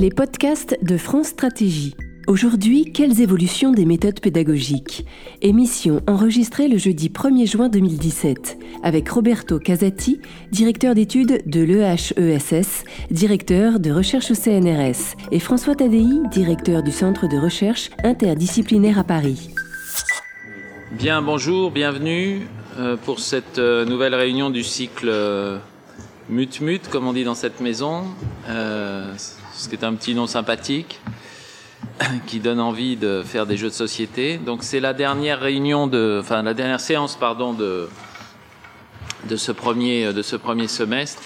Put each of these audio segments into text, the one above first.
Les podcasts de France Stratégie. Aujourd'hui, quelles évolutions des méthodes pédagogiques? Émission enregistrée le jeudi 1er juin 2017 avec Roberto Casati, directeur d'études de l'EHESS, directeur de recherche au CNRS, et François Tadei, directeur du Centre de recherche interdisciplinaire à Paris. Bien, bonjour, bienvenue euh, pour cette euh, nouvelle réunion du cycle euh, Mut-Mut, comme on dit dans cette maison, ce qui est un petit nom sympathique qui donne envie de faire des jeux de société. Donc c'est la dernière réunion de, enfin la dernière séance pardon de de ce premier de ce premier semestre.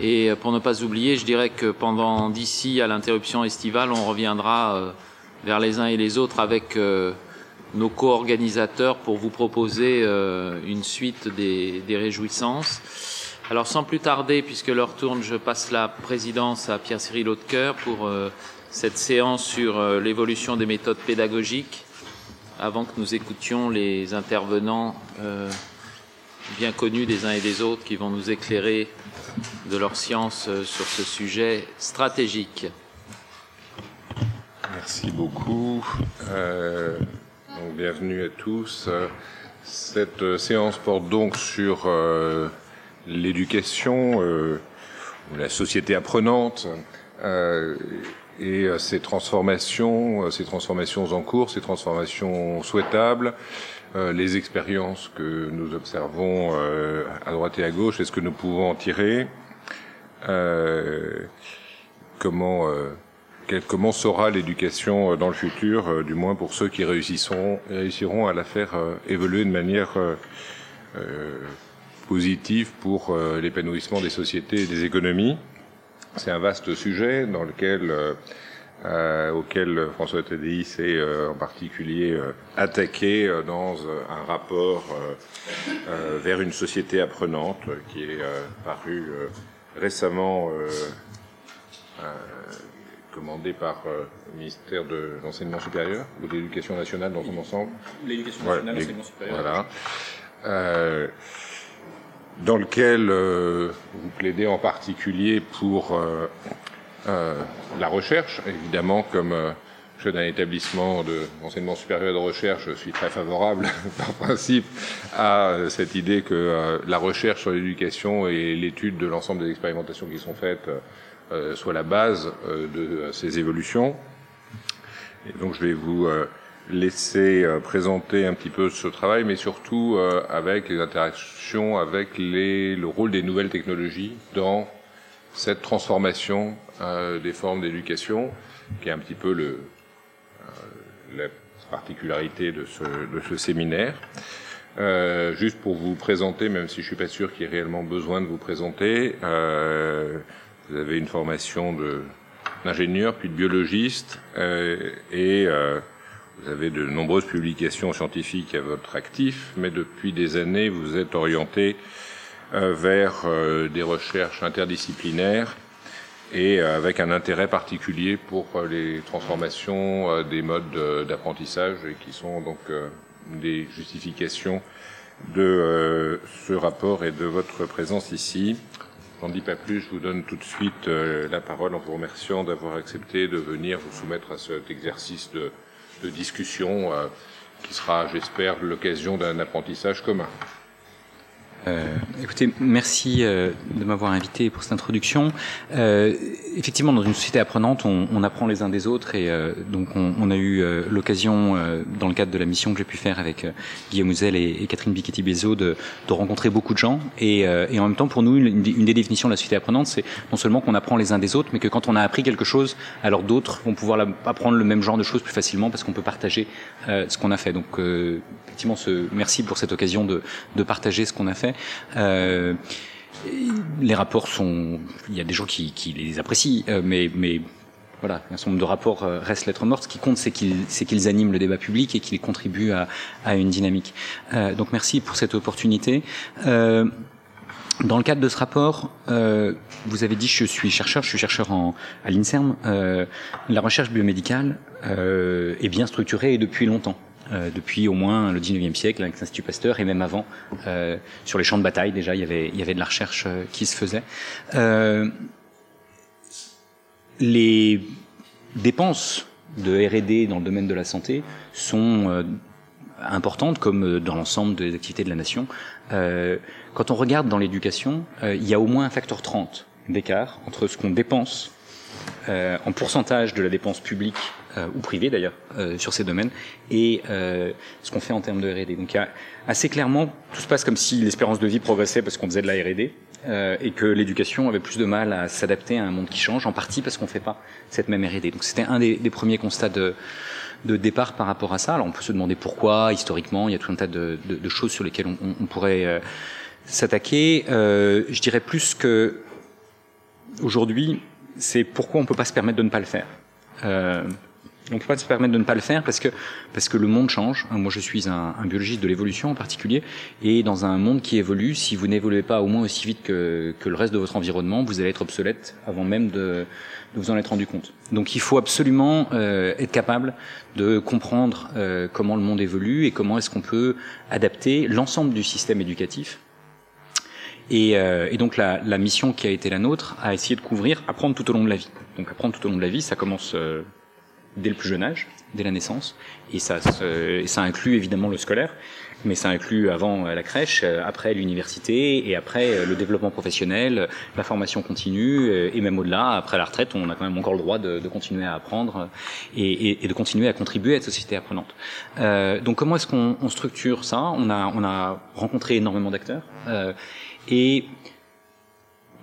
Et pour ne pas oublier, je dirais que pendant d'ici à l'interruption estivale, on reviendra euh, vers les uns et les autres avec euh, nos co-organisateurs pour vous proposer euh, une suite des réjouissances. Alors sans plus tarder, puisque l'heure tourne, je passe la présidence à Pierre-Cyril Hautecoeur pour cette séance sur euh, l'évolution des méthodes pédagogiques avant que nous écoutions les intervenants euh, bien connus des uns et des autres qui vont nous éclairer de leur science euh, sur ce sujet stratégique. Merci beaucoup. Euh, bienvenue à tous. Cette séance porte donc sur euh, l'éducation, euh, la société apprenante et euh, ces transformations, euh, ces transformations en cours, ces transformations souhaitables, euh, les expériences que nous observons à droite et à gauche, est-ce que nous pouvons en tirer Comment comment sera l'éducation dans le futur, du moins pour ceux qui réussiront à la faire évoluer de manière positive pour l'épanouissement des sociétés et des économies. C'est un vaste sujet dans lequel euh, euh auquel François Tadi s'est euh, en particulier euh, attaqué dans un rapport vers une société apprenante qui est paru récemment commandé par le ministère de l'enseignement supérieur ou de l'éducation nationale dans son ensemble. L'éducation nationale, l'enseignement supérieur. Voilà. Euh, dans lequel euh, vous plaidez en particulier pour euh, euh, la recherche. Évidemment, comme je suis d'un établissement d'enseignement supérieur de recherche, je suis très favorable par principe à cette idée que la recherche sur l'éducation et l'étude de l'ensemble des expérimentations qui sont faites soit la base de ces évolutions. Et donc je vais vous laisser euh, présenter un petit peu ce travail, mais surtout euh, avec les interactions, avec les, le rôle des nouvelles technologies dans cette transformation euh, des formes d'éducation, qui est un petit peu le, la particularité de ce, de ce séminaire. Euh, juste pour vous présenter, même si je suis pas sûr qu'il y ait réellement besoin de vous présenter, euh, vous avez une formation d'ingénieur puis de biologiste et vous avez de nombreuses publications scientifiques à votre actif, mais depuis des années, vous êtes orienté euh, vers euh, des recherches interdisciplinaires et euh, avec un intérêt particulier pour les transformations des modes d'apprentissage et qui sont donc des justifications de ce rapport et de votre présence ici. J'en dis pas plus, je vous donne tout de suite la parole en vous remerciant d'avoir accepté de venir vous soumettre à cet exercice de de discussion euh, qui sera, j'espère, l'occasion d'un apprentissage commun. Euh, écoutez, merci euh, de m'avoir invité pour cette introduction. Euh, effectivement, dans une société apprenante, on, on, apprend les uns des autres et euh, donc on, on, a eu euh, l'occasion, dans le cadre de la mission que j'ai pu faire avec Guillaume Ouzel et, et Catherine Bichetti-Bézo, de, de, rencontrer beaucoup de gens. Et, et, en même temps, pour nous, une, une des définitions de la société apprenante, c'est non seulement qu'on apprend les uns des autres, mais que quand on a appris quelque chose, alors d'autres vont pouvoir apprendre le même genre de choses plus facilement parce qu'on peut partager ce qu'on a fait. Donc, effectivement, ce, merci pour cette occasion de, de partager ce qu'on a fait. Euh, les rapports sont, il y a des gens qui, les apprécient, euh, mais, voilà, un certain nombre de rapports euh, restent lettres mortes. Ce qui compte, c'est qu'ils, animent le débat public et qu'ils contribuent à, une dynamique. Donc merci pour cette opportunité. Dans le cadre de ce rapport, vous avez dit je suis chercheur, je suis chercheur à l'INSERM. la recherche biomédicale est bien structurée et depuis longtemps. Euh, depuis au moins le 19e siècle avec l'Institut Pasteur et même avant euh, sur les champs de bataille déjà il y avait de la recherche euh, qui se faisait les dépenses de R&D dans le domaine de la santé sont importantes, comme dans l'ensemble des activités de la nation. Quand on regarde dans l'éducation, il y a au moins un facteur 30 d'écart entre ce qu'on dépense en pourcentage de la dépense publique ou privée d'ailleurs sur ces domaines et ce qu'on fait en termes de R&D. Donc a assez clairement, tout se passe comme si l'espérance de vie progressait parce qu'on faisait de la R&D euh, et que l'éducation avait plus de mal à s'adapter à un monde qui change, en partie parce qu'on ne fait pas cette même R&D. Donc c'était un des, premiers constats de, de, départ par rapport à ça. Alors on peut se demander pourquoi, historiquement, il y a tout un tas de, de, de choses sur lesquelles on, on pourrait euh, s'attaquer. Euh, je dirais plus que aujourd'hui, c'est pourquoi on ne peut pas se permettre de ne pas le faire. Euh, on ne peut pas se permettre de ne pas le faire? Parce que parce que le monde change. Moi, je suis un, un biologiste de l'évolution en particulier, et dans un monde qui évolue, si vous n'évoluez pas au moins aussi vite que, que le reste de votre environnement, vous allez être obsolète avant même de, de vous en être rendu compte. Donc, il faut absolument euh, être capable de comprendre euh, comment le monde évolue et comment est-ce qu'on peut adapter l'ensemble du système éducatif et, euh, et, donc la, la, mission qui a été la nôtre a essayé de couvrir apprendre tout au long de la vie. Donc apprendre tout au long de la vie, ça commence euh, dès le plus jeune âge, dès la naissance, et ça, ça inclut évidemment le scolaire, mais ça inclut avant la crèche, après l'université, et après le développement professionnel, la formation continue, et même au-delà, après la retraite, on a quand même encore le droit de, de continuer à apprendre et, et, et, de continuer à contribuer à cette société apprenante. Euh, donc comment est-ce qu'on on structure ça? On a, on a rencontré énormément d'acteurs, euh, et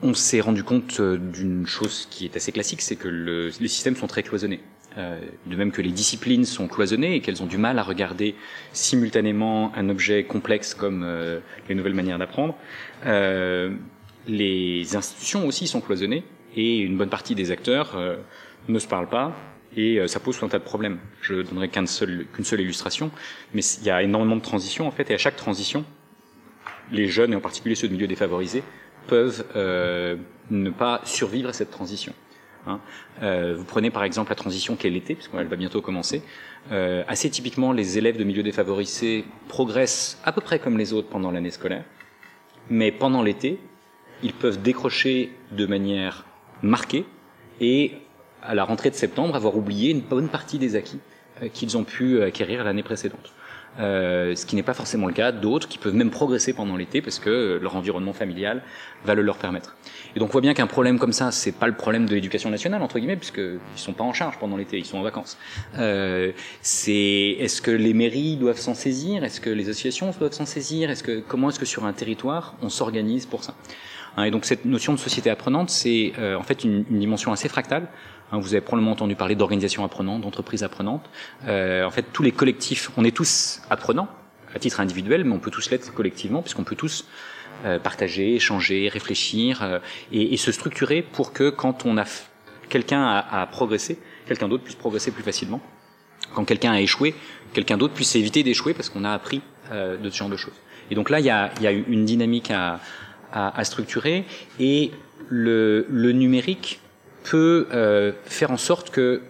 on s'est rendu compte d'une chose qui est assez classique, c'est que le, les systèmes sont très cloisonnés. Euh, de même que les disciplines sont cloisonnées et qu'elles ont du mal à regarder simultanément un objet complexe comme euh, les nouvelles manières d'apprendre, euh, les institutions aussi sont cloisonnées et une bonne partie des acteurs euh, ne se parlent pas et euh, ça pose tout un tas de problèmes. Je donnerai qu'une qu'une seule illustration, mais il y a énormément de transitions en fait et à chaque transition, les jeunes et en particulier ceux de milieux défavorisés peuvent ne pas survivre à cette transition. Hein. Euh, vous prenez par exemple la transition qu'est l'été, puisqu'elle va bientôt commencer. Euh, assez typiquement, les élèves de milieux défavorisés progressent à peu près comme les autres pendant l'année scolaire, mais pendant l'été, ils peuvent décrocher de manière marquée et à la rentrée de septembre avoir oublié une bonne partie des acquis euh, qu'ils ont pu acquérir l'année précédente. Euh, ce qui n'est pas forcément le cas d'autres qui peuvent même progresser pendant l'été parce que leur environnement familial va le leur permettre. Et donc on voit bien qu'un problème comme ça, c'est pas le problème de l'éducation nationale entre guillemets puisque ils sont pas en charge pendant l'été, ils sont en vacances. Euh, c'est est-ce que les mairies doivent s'en saisir, est-ce que les associations doivent s'en saisir, est-ce que comment est-ce que sur un territoire on s'organise pour ça? Hein, Et donc cette notion de société apprenante, c'est euh, en fait une, une dimension assez fractale vous avez probablement entendu parler d'organisation apprenante, d'entreprise apprenante. Euh, en fait, tous les collectifs, on est tous apprenants à titre individuel, mais on peut tous l'être collectivement, puisqu'on peut tous euh, partager, échanger, réfléchir euh, et, et, se structurer pour que quand on a quelqu'un a, a, progressé, quelqu'un d'autre puisse progresser plus facilement. Quand quelqu'un a échoué, quelqu'un d'autre puisse éviter d'échouer parce qu'on a appris euh, de ce genre de choses. Et donc là, il y a, y a une dynamique à, à, à structurer et le, le numérique peut euh, faire en sorte que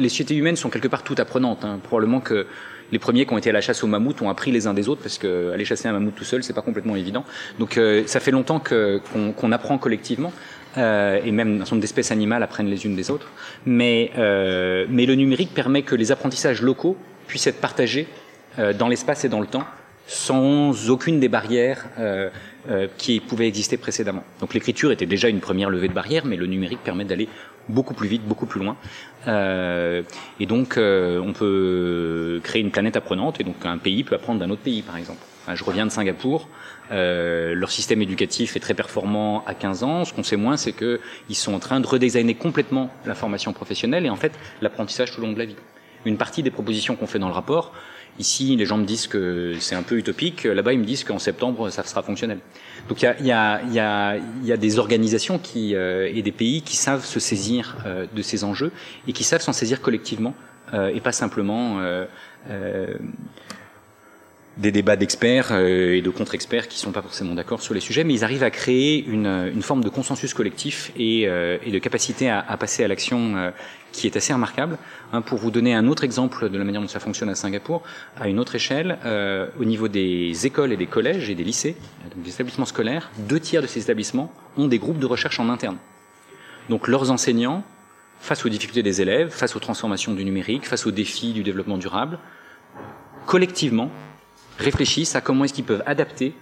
les sociétés humaines sont quelque part toutes apprenantes. Hein. Probablement que les premiers qui ont été à la chasse aux mammouths ont appris les uns des autres parce que aller chasser un mammouth tout seul c'est pas complètement évident. Donc euh, ça fait longtemps qu'on qu apprend collectivement. Euh, et même un certain nombre d'espèces animales apprennent les unes des autres. Mais, euh, mais le numérique permet que les apprentissages locaux puissent être partagés euh, dans l'espace et dans le temps sans aucune des barrières euh, euh, qui pouvaient exister précédemment. Donc l'écriture était déjà une première levée de barrière, mais le numérique permet d'aller beaucoup plus vite, beaucoup plus loin. Euh, et donc euh, on peut créer une planète apprenante, et donc un pays peut apprendre d'un autre pays, par exemple. Je reviens de Singapour. Euh, leur système éducatif est très performant à 15 ans. Ce qu'on sait moins, c'est qu'ils sont en train de redesigner complètement la formation professionnelle et en fait l'apprentissage tout au long de la vie. Une partie des propositions qu'on fait dans le rapport Ici, les gens me disent que c'est un peu utopique. Là-bas, ils me disent qu'en septembre, ça sera fonctionnel. Donc, il y a, y, a, y, a, y a, des organisations qui, euh, et des pays qui savent se saisir euh, de ces enjeux et qui savent s'en saisir collectivement euh, et pas simplement euh, euh, des débats d'experts euh, et de contre-experts qui sont pas forcément d'accord sur les sujets, mais ils arrivent à créer une, une forme de consensus collectif et, et de capacité à, à passer à l'action qui est assez remarquable. Hein, pour vous donner un autre exemple de la manière dont ça fonctionne à Singapour, à une autre échelle, euh, au niveau des écoles et des collèges et des lycées, donc des établissements scolaires, deux tiers de ces établissements ont des groupes de recherche en interne. Donc leurs enseignants face aux difficultés des élèves, face aux transformations du numérique, face aux défis du développement durable, collectivement réfléchissent à comment est-ce qu'ils peuvent adapter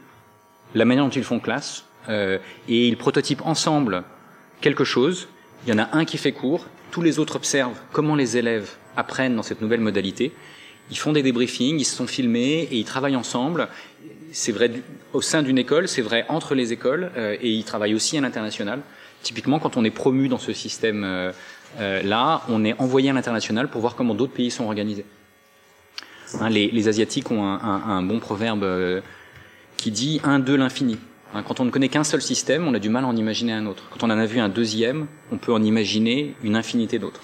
la manière dont ils font classe euh, et ils prototypent ensemble quelque chose. Il y en a un qui fait cours, tous les autres observent comment les élèves apprennent dans cette nouvelle modalité. Ils font des débriefings, ils se sont filmés et ils travaillent ensemble. C'est vrai au sein d'une école, c'est vrai entre les écoles euh, et ils travaillent aussi à l'international. Typiquement, quand on est promu dans ce système euh, euh, là, on est envoyé à l'international pour voir comment d'autres pays sont organisés. Hein, les, Asiatiques ont un, bon proverbe qui dit un, deux, l'infini. Hein, quand on ne connaît qu'un seul système, on a du mal à en imaginer un autre. Quand on en a vu un deuxième, on peut en imaginer une infinité d'autres.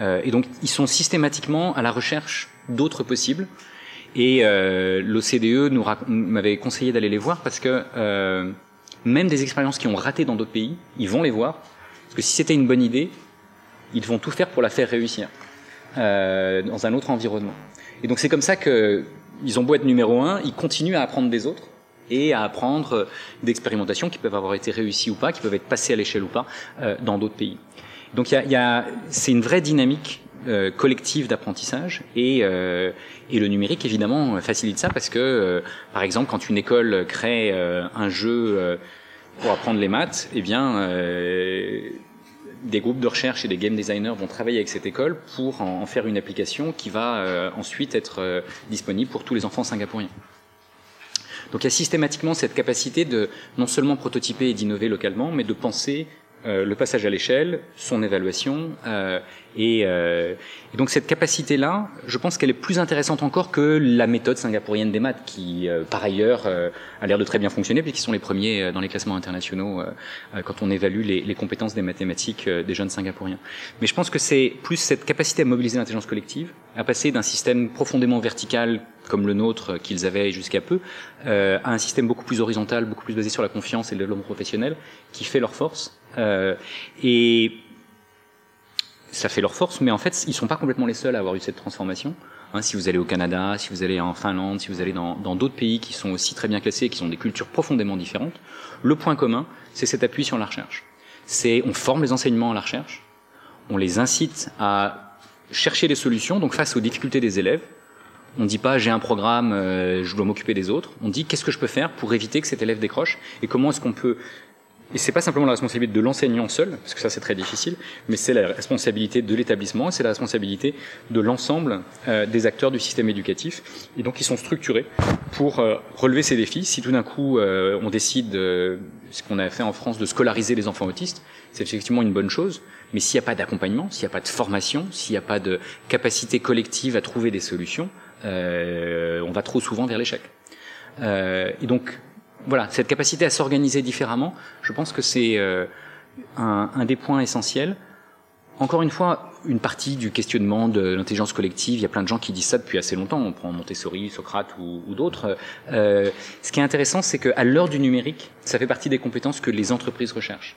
Euh, et donc, ils sont systématiquement à la recherche d'autres possibles. Et euh, l'OCDE nous m'avait conseillé d'aller les voir parce que euh, même des expériences qui ont raté dans d'autres pays, ils vont les voir. Parce que si c'était une bonne idée, ils vont tout faire pour la faire réussir euh, dans un autre environnement. Et donc c'est comme ça que ils ont beau être numéro un, ils continuent à apprendre des autres et à apprendre d'expérimentations qui peuvent avoir été réussies ou pas, qui peuvent être passées à l'échelle ou pas euh, dans d'autres pays. Donc il y a, y a c'est une vraie dynamique euh, collective d'apprentissage et, euh, et le numérique évidemment facilite ça parce que euh, par exemple quand une école crée euh, un jeu pour apprendre les maths, eh bien des groupes de recherche et des game designers vont travailler avec cette école pour en, faire une application qui va euh, ensuite être euh, disponible pour tous les enfants singapouriens. Donc il y a systématiquement cette capacité de non seulement prototyper et d'innover localement, mais de penser euh, le passage à l'échelle, son évaluation, euh, et, euh, et, donc cette capacité-là, je pense qu'elle est plus intéressante encore que la méthode singapourienne des maths, qui euh, par ailleurs a l'air de très bien fonctionner, puisqu'ils sont les premiers dans les classements internationaux quand on évalue les, les compétences des mathématiques des jeunes singapouriens. Mais je pense que c'est plus cette capacité à mobiliser l'intelligence collective, à passer d'un système profondément vertical comme le nôtre qu'ils avaient jusqu'à peu, euh, à un système beaucoup plus horizontal, beaucoup plus basé sur la confiance et le développement professionnel, qui fait leur force. Euh, et ça fait leur force, mais en fait, ils sont pas complètement les seuls à avoir eu cette transformation. Hein, si vous allez au Canada, si vous allez en Finlande, si vous allez dans d'autres pays qui sont aussi très bien classés, qui ont des cultures profondément différentes, le point commun, c'est cet appui sur la recherche. C'est on forme les enseignements à la recherche, on les incite à chercher des solutions, donc face aux difficultés des élèves, on ne dit pas j'ai un programme, euh, je dois m'occuper des autres. On dit qu'est-ce que je peux faire pour éviter que cet élève décroche et comment est-ce qu'on peut et c'est pas simplement la responsabilité de l'enseignant seul, parce que ça c'est très difficile, mais c'est la responsabilité de l'établissement, c'est la responsabilité de l'ensemble euh, des acteurs du système éducatif. Et donc ils sont structurés pour euh, relever ces défis. Si tout d'un coup euh, on décide, ce qu'on a fait en France, de scolariser les enfants autistes, c'est effectivement une bonne chose. Mais s'il n'y a pas d'accompagnement, s'il n'y a pas de formation, s'il n'y a pas de capacité collective à trouver des solutions, on va trop souvent vers l'échec. et donc voilà, cette capacité à s'organiser différemment, je pense que c'est euh, un, un, des points essentiels. Encore une fois, une partie du questionnement de l'intelligence collective, il y a plein de gens qui disent ça depuis assez longtemps, on prend Montessori, Socrate ou, ou d'autres. Euh, ce qui est intéressant, c'est qu'à l'heure du numérique, ça fait partie des compétences que les entreprises recherchent.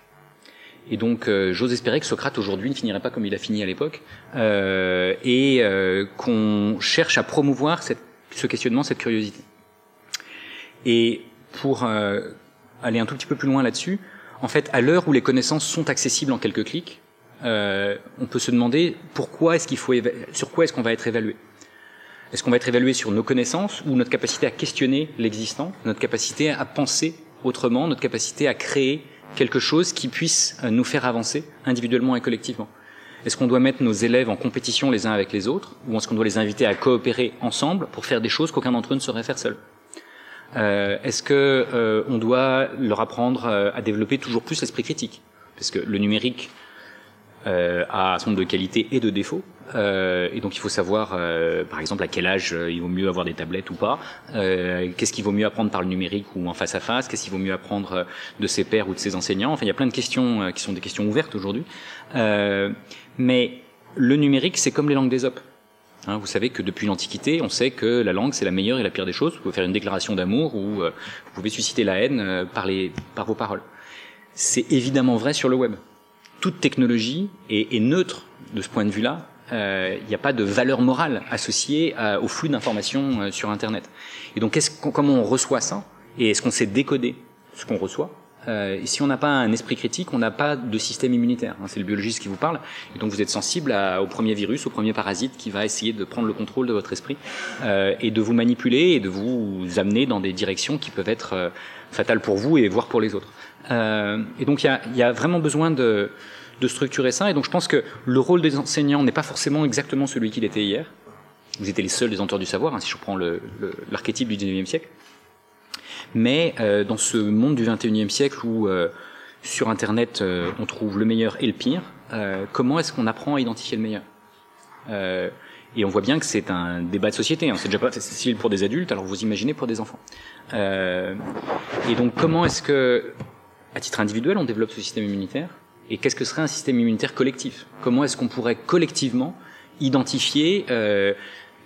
Et donc, euh, j'ose espérer que Socrate aujourd'hui ne finirait pas comme il a fini à l'époque, euh, et euh, qu'on cherche à promouvoir cette, ce questionnement, cette curiosité. Et pour euh, aller un tout petit peu plus loin là-dessus, en fait, à l'heure où les connaissances sont accessibles en quelques clics, euh, on peut se demander pourquoi est-ce qu'il faut sur quoi est-ce qu'on va être évalué. Est-ce qu'on va être évalué sur nos connaissances ou notre capacité à questionner l'existant, notre capacité à penser autrement, notre capacité à créer quelque chose qui puisse euh, nous faire avancer individuellement et collectivement? Est-ce qu'on doit mettre nos élèves en compétition les uns avec les autres ou est-ce qu'on doit les inviter à coopérer ensemble pour faire des choses qu'aucun d'entre eux ne saurait faire seul? Euh, Est-ce que euh, on doit leur apprendre euh, à développer toujours plus l'esprit critique? Parce que le numérique euh, a son nombre de qualités et de défauts, euh, et donc il faut savoir, par exemple, à quel âge il vaut mieux avoir des tablettes ou pas. Qu'est-ce qu'il vaut mieux apprendre par le numérique ou en face à face Qu'est-ce qu'il vaut mieux apprendre de ses pairs ou de ses enseignants Enfin, il y a plein de questions qui sont des questions ouvertes aujourd'hui. mais le numérique, c'est comme les langues des op. Hein, vous savez que depuis l'Antiquité, on sait que la langue c'est la meilleure et la pire des choses. Vous pouvez faire une déclaration d'amour ou euh, vous pouvez susciter la haine euh, par, les, par vos paroles. C'est évidemment vrai sur le web. Toute technologie est, neutre de ce point de vue-là. Euh, il n'y a pas de valeur morale associée au flux d'informations sur Internet. Et donc, comment on reçoit ça? Et est-ce qu'on sait décoder ce qu'on reçoit? Euh, si on n'a pas un esprit critique, on n'a pas de système immunitaire. Hein, c'est le biologiste qui vous parle, et donc vous êtes sensible à, au premier virus, au premier parasite qui va essayer de prendre le contrôle de votre esprit euh, et de vous manipuler et de vous amener dans des directions qui peuvent être euh, fatales pour vous et voire pour les autres. Euh, et donc il y a, y a, vraiment besoin de, de structurer ça. Et donc je pense que le rôle des enseignants n'est pas forcément exactement celui qu'il était hier. Vous étiez les seuls détenteurs du savoir, hein, si je prends l'archétype du 19e siècle. Mais euh, dans ce monde du 21e siècle où euh, sur Internet euh, on trouve le meilleur et le pire, euh, comment est-ce qu'on apprend à identifier le meilleur? Euh, Et on voit bien que c'est un débat de société. Hein. C'est déjà pas facile pour des adultes, alors vous imaginez pour des enfants. et donc comment est-ce que, à titre individuel, on développe ce système immunitaire? Et qu'est-ce que serait un système immunitaire collectif? Comment est-ce qu'on pourrait collectivement identifier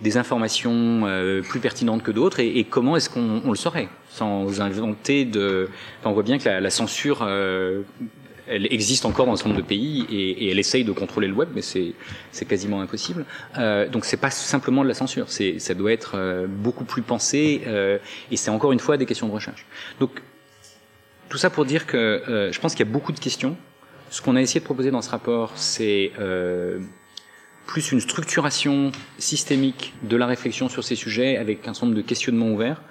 des informations euh, plus pertinentes que d'autres et, et comment est-ce qu'on le saurait sans inventer de enfin, on voit bien que la, la censure euh, elle existe encore dans un certain nombre de pays et, et, elle essaye de contrôler le web mais c'est quasiment impossible. Euh, donc c'est pas simplement de la censure ça doit être euh, beaucoup plus pensé euh, et c'est encore une fois des questions de recherche. Donc tout ça pour dire que euh, je pense qu'il y a beaucoup de questions. Ce qu'on a essayé de proposer dans ce rapport c'est plus une structuration systémique de la réflexion sur ces sujets avec un certain nombre de questionnements ouverts.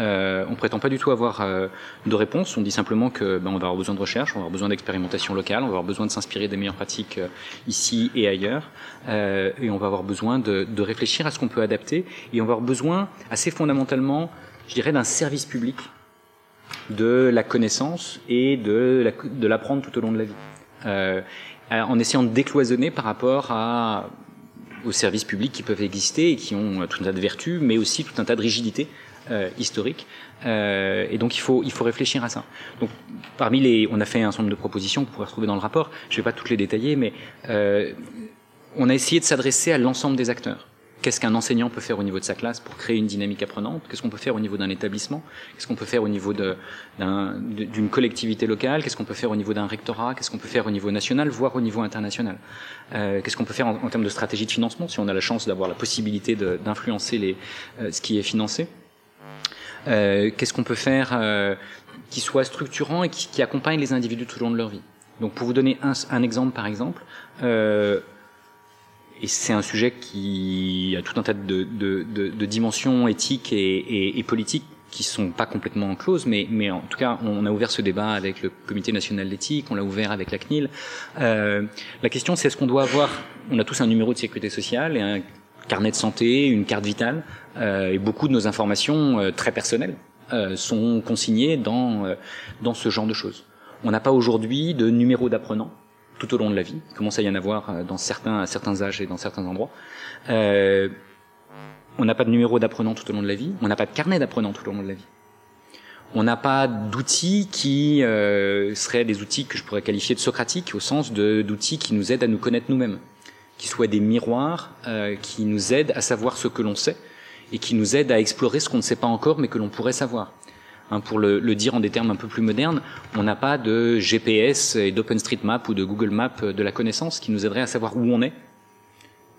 Euh, on prétend pas du tout avoir euh, de réponse. On dit simplement que ben, on va avoir besoin de recherche, on va avoir besoin d'expérimentation locale, on va avoir besoin de s'inspirer des meilleures pratiques euh, ici et ailleurs, euh, et on va avoir besoin de, de réfléchir à ce qu'on peut adapter, et on va avoir besoin assez fondamentalement, je dirais, d'un service public de la connaissance et de l'apprendre la, tout au long de la vie. Euh, en essayant de décloisonner par rapport à aux services publics qui peuvent exister et qui ont tout un tas de vertus, mais aussi tout un tas de rigidités euh, historiques. Euh, et donc il faut il faut réfléchir à ça. Donc parmi les, on a fait un certain nombre de propositions que vous pourrez retrouver dans le rapport. Je ne vais pas toutes les détailler, mais euh, on a essayé de s'adresser à l'ensemble des acteurs. Qu'est-ce qu'un enseignant peut faire au niveau de sa classe pour créer une dynamique apprenante? Qu'est-ce qu'on peut faire au niveau d'un établissement? Qu'est-ce qu'on peut faire au niveau d'une collectivité locale? Qu'est-ce qu'on peut faire au niveau d'un rectorat? Qu'est-ce qu'on peut faire au niveau national, voire au niveau international? Euh, Qu'est-ce qu'on peut faire en, en, termes de stratégie de financement, si on a la chance d'avoir la possibilité d'influencer euh, ce qui est financé? Euh, Qu'est-ce qu'on peut faire euh, qui soit structurant et qui, qui, accompagne les individus tout au long de leur vie? Donc, pour vous donner un, un exemple, par exemple, euh, et c'est un sujet qui a tout un tas de, de, de, de dimensions éthiques et, et, et, politiques qui sont pas complètement closes, mais, mais en tout cas, on a ouvert ce débat avec le Comité national d'éthique, on l'a ouvert avec la CNIL. Euh, la question, c'est est-ce qu'on doit avoir, on a tous un numéro de sécurité sociale et un carnet de santé, une carte vitale, euh, et beaucoup de nos informations euh, très personnelles euh, sont consignées dans, euh, dans ce genre de choses. On n'a pas aujourd'hui de numéro d'apprenant tout au long de la vie. Il commence à y en avoir euh, dans certains, à certains âges et dans certains endroits. Euh, on n'a pas de numéro d'apprenant tout au long de la vie. On n'a pas de carnet d'apprenant tout au long de la vie. On n'a pas d'outils qui euh, seraient des outils que je pourrais qualifier de socratiques, au sens d'outils qui nous aident à nous connaître nous-mêmes, qui soient des miroirs qui nous aident à savoir ce que l'on sait et qui nous aident à explorer ce qu'on ne sait pas encore mais que l'on pourrait savoir. Hein, pour le, dire en des termes un peu plus modernes, on n'a pas de GPS et d'OpenStreetMap ou de Google Maps de la connaissance qui nous aiderait à savoir où on est,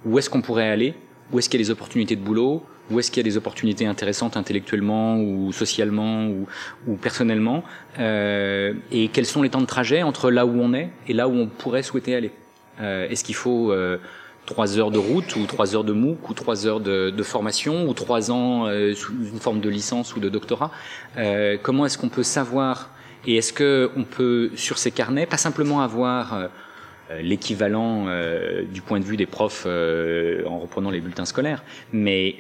où est-ce qu'on pourrait aller, où est-ce qu'il y a des opportunités de boulot, où est-ce qu'il y a des opportunités intéressantes intellectuellement ou socialement ou, ou personnellement, euh, et quels sont les temps de trajet entre là où on est et là où on pourrait souhaiter aller. Euh, est-ce qu'il faut euh, trois heures de route ou trois heures de MOOC ou trois heures de, formation ou trois ans euh, sous une forme de licence ou de doctorat. Euh, comment est-ce qu'on peut savoir et est-ce que on peut sur ces carnets pas simplement avoir euh, l'équivalent euh, du point de vue des profs euh, en reprenant les bulletins scolaires, mais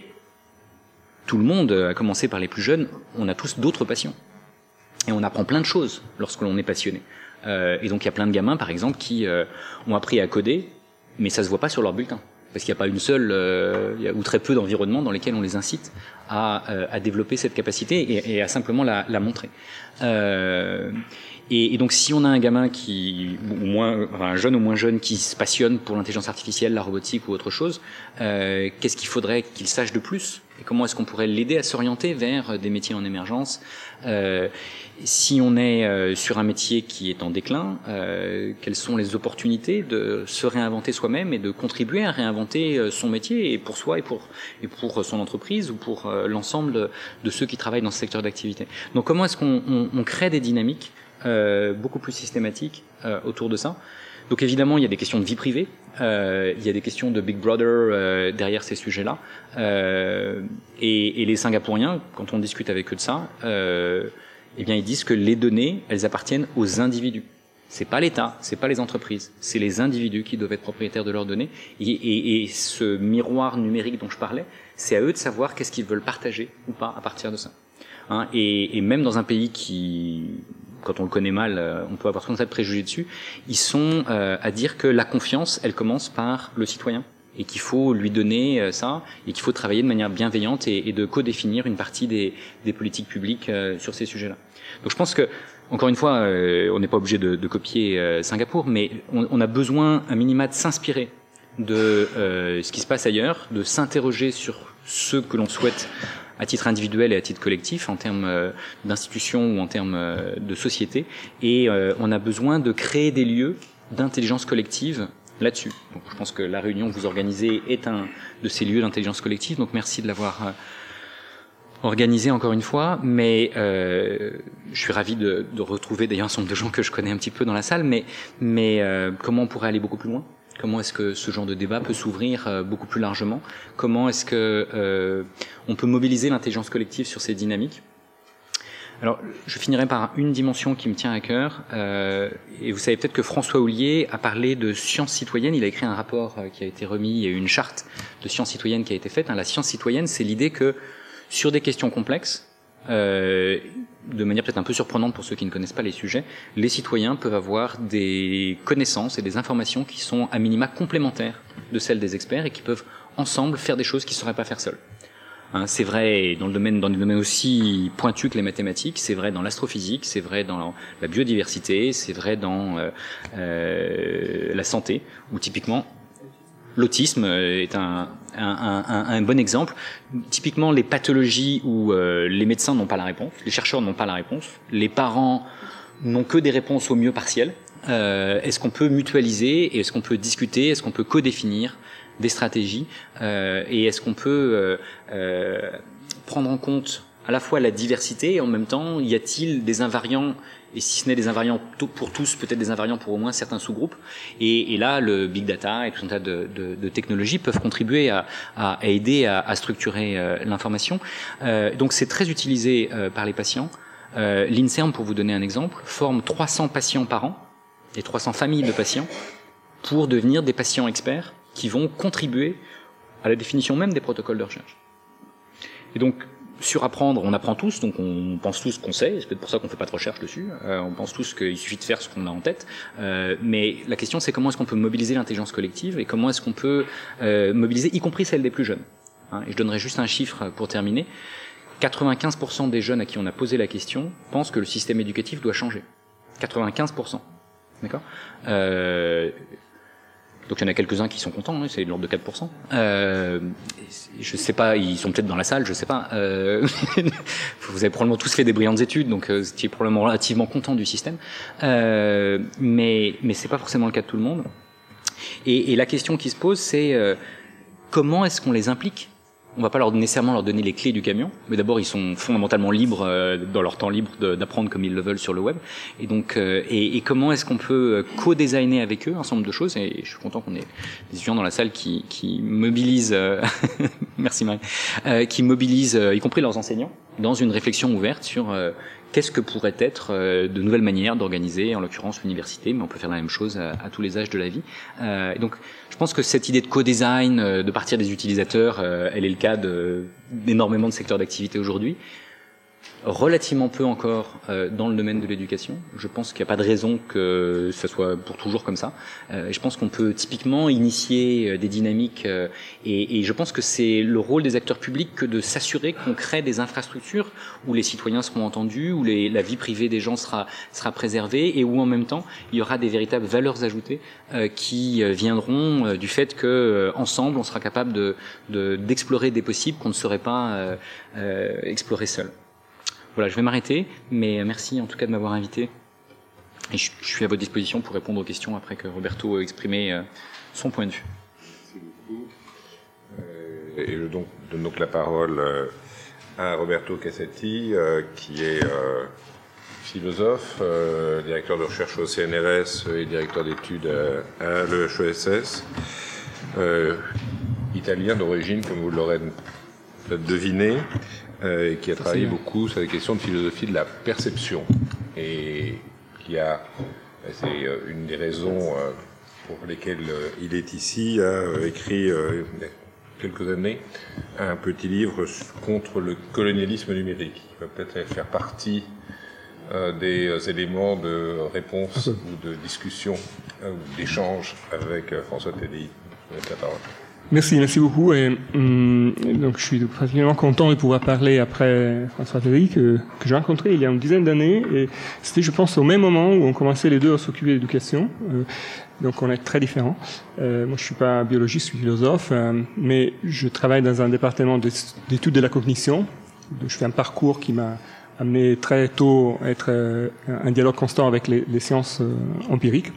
tout le monde, à commencer par les plus jeunes, on a tous d'autres passions et on apprend plein de choses lorsque l'on est passionné. et donc il y a plein de gamins, par exemple, qui ont appris à coder mais ça se voit pas sur leur bulletin parce qu'il n'y a pas une seule euh, ou très peu d'environnements dans lesquels on les incite à, euh, à développer cette capacité et, et à simplement la, la montrer. Euh, et, et, donc, si on a un gamin qui, ou moins, enfin, un jeune ou moins jeune, qui se passionne pour l'intelligence artificielle, la robotique ou autre chose, euh, qu'est-ce qu'il faudrait qu'il sache de plus? Et comment est-ce qu'on pourrait l'aider à s'orienter vers des métiers en émergence? Euh, Si on est euh, sur un métier qui est en déclin, euh, quelles sont les opportunités de se réinventer soi-même et de contribuer à réinventer son métier et pour soi et pour et pour son entreprise ou pour l'ensemble de ceux qui travaillent dans ce secteur d'activité? Donc, comment est-ce qu'on on, on crée des dynamiques beaucoup plus systématique autour de ça? Donc évidemment, il y a des questions de vie privée, euh, il y a des questions de Big Brother euh, derrière ces sujets-là. Euh, et, et, les Singapouriens, quand on discute avec eux de ça, euh, eh bien, ils disent que les données, elles appartiennent aux individus. C'est pas l'État, c'est pas les entreprises, c'est les individus qui doivent être propriétaires de leurs données. Et, et, ce miroir numérique dont je parlais, c'est à eux de savoir qu'est-ce qu'ils veulent partager ou pas à partir de ça. Hein, et, même dans un pays qui quand on le connaît mal, euh, on peut avoir un tas de préjugés dessus, ils sont euh, à dire que la confiance, elle commence par le citoyen et qu'il faut lui donner euh, ça et qu'il faut travailler de manière bienveillante et, de co-définir une partie des, des politiques publiques sur ces sujets-là. Donc je pense que encore une fois, on n'est pas obligé de, de copier Singapour, mais on, on, a besoin un minima de s'inspirer de ce qui se passe ailleurs, de s'interroger sur ce que l'on souhaite à titre individuel et à titre collectif, en termes euh, d'institutions ou en termes euh, de société. Et euh, on a besoin de créer des lieux d'intelligence collective là-dessus. Donc je pense que la réunion que vous organisez est un de ces lieux d'intelligence collective. Donc merci de l'avoir organisé encore une fois. Mais euh, je suis ravi de, de retrouver d'ailleurs un nombre de gens que je connais un petit peu dans la salle. Mais, mais euh, comment on pourrait aller beaucoup plus loin? Comment est-ce que ce genre de débat peut s'ouvrir euh, beaucoup plus largement? Comment est-ce que euh, on peut mobiliser l'intelligence collective sur ces dynamiques? Alors, je finirai par une dimension qui me tient à cœur. Euh, et vous savez peut-être que François Houllier a parlé de science citoyenne. Il a écrit un rapport euh, qui a été remis, eu une charte de science citoyenne qui a été faite. Hein, la science citoyenne, c'est l'idée que sur des questions complexes, euh, de manière peut-être un peu surprenante pour ceux qui ne connaissent pas les sujets, les citoyens peuvent avoir des connaissances et des informations qui sont à minima complémentaires de celles des experts et qui peuvent ensemble faire des choses qu'ils ne sauraient pas faire seuls. Hein, c'est vrai dans le domaine, dans des domaines aussi pointus que les mathématiques, c'est vrai dans l'astrophysique, c'est vrai dans la biodiversité, c'est vrai dans euh, euh, la santé, où typiquement l'autisme est un, un, bon exemple. Typiquement, les pathologies où euh, les médecins n'ont pas la réponse, les chercheurs n'ont pas la réponse, les parents n'ont que des réponses au mieux partielles. Euh, est-ce qu'on peut mutualiser est-ce qu'on peut discuter, est-ce qu'on peut co-définir des stratégies euh, et est-ce qu'on peut euh, prendre en compte à la fois la diversité et en même temps, y a-t-il des invariants et si ce n'est des invariants pour tous, peut-être des invariants pour au moins certains sous-groupes. Et, et, là, le big data et tout un tas de, de, de technologies peuvent contribuer à, à aider à, à structurer euh, l'information. Euh, donc c'est très utilisé euh, par les patients. Euh, L'INSERM, pour vous donner un exemple, forme 300 patients par an et 300 familles de patients pour devenir des patients experts qui vont contribuer à la définition même des protocoles de recherche. Et donc, surapprendre, on apprend tous, donc on pense tous qu'on sait, c'est peut-être pour ça qu'on fait pas de recherche dessus, euh, on pense tous qu'il suffit de faire ce qu'on a en tête, euh, mais la question c'est comment est-ce qu'on peut mobiliser l'intelligence collective et comment est-ce qu'on peut euh, mobiliser, y compris celle des plus jeunes. Hein, et je donnerai juste un chiffre pour terminer. 95% des jeunes à qui on a posé la question pensent que le système éducatif doit changer. 95%. D'accord? Euh, donc il y en a quelques-uns qui sont contents, hein, c'est de l'ordre de 4%. Euh, je sais pas, ils sont peut-être dans la salle, je sais pas. Euh, vous avez probablement tous fait des brillantes études, donc euh, vous étiez probablement relativement content du système. Euh, mais mais c'est pas forcément le cas de tout le monde. Et, et la question qui se pose, c'est euh, comment est-ce qu'on les implique on va pas leur nécessairement leur donner les clés du camion, mais d'abord ils sont fondamentalement libres euh, dans leur temps libre d'apprendre comme ils le veulent sur le web. Et donc, euh, et, et, comment est-ce qu'on peut euh, co-designer avec eux un nombre de choses? Et je suis content qu'on ait des étudiants dans la salle qui, qui mobilisent, merci Marie, qui mobilisent, y compris leurs enseignants, dans une réflexion ouverte sur qu'est-ce que pourrait être de nouvelles manières d'organiser, en l'occurrence l'université, mais on peut faire la même chose à, tous les âges de la vie. Euh, donc, je pense que cette idée de co-design, euh, de partir des utilisateurs, euh, elle est le cas d'énormément de secteurs d'activité aujourd'hui relativement peu encore euh, dans le domaine de l'éducation. Je pense qu'il n'y a pas de raison que ce soit pour toujours comme ça. Euh, je pense qu'on peut typiquement initier euh, des dynamiques euh, et, et, je pense que c'est le rôle des acteurs publics que de s'assurer qu'on crée des infrastructures où les citoyens seront entendus, où les, la vie privée des gens sera, sera préservée et où en même temps il y aura des véritables valeurs ajoutées euh, qui viendront du fait que ensemble on sera capable de d'explorer des possibles qu'on ne saurait pas explorer seul. Voilà, je vais m'arrêter, mais merci en tout cas de m'avoir invité. Et je, suis à votre disposition pour répondre aux questions après que Roberto a exprimé euh, son point de vue. Merci beaucoup. Euh, et je donne donc la parole euh, à Roberto Cassetti, qui est philosophe, directeur de recherche au CNRS et directeur d'études à, l'EHESS. italien d'origine, comme vous l'aurez deviné, et qui a travaillé beaucoup sur les questions de philosophie de la perception. Et qui a, c'est une des raisons pour lesquelles il est ici, a écrit quelques années un petit livre contre le colonialisme numérique, qui va peut-être faire partie euh, des euh, éléments de réponse ou de discussion euh, ou d'échange avec François Teddy. La parole. Merci, merci beaucoup. Et, hum, donc, je suis particulièrement content de pouvoir parler après François Teddy que, que j'ai rencontré il y a une dizaine d'années. Et c'était, je pense, au même moment où on commençait les deux à s'occuper de l'éducation. Donc on est très différents. Euh, moi je suis pas biologiste, je suis philosophe, euh, mais je travaille dans un département d'études de la cognition. Je fais un parcours qui m'a amené très tôt à être euh, un dialogue constant avec les, les sciences euh, empiriques.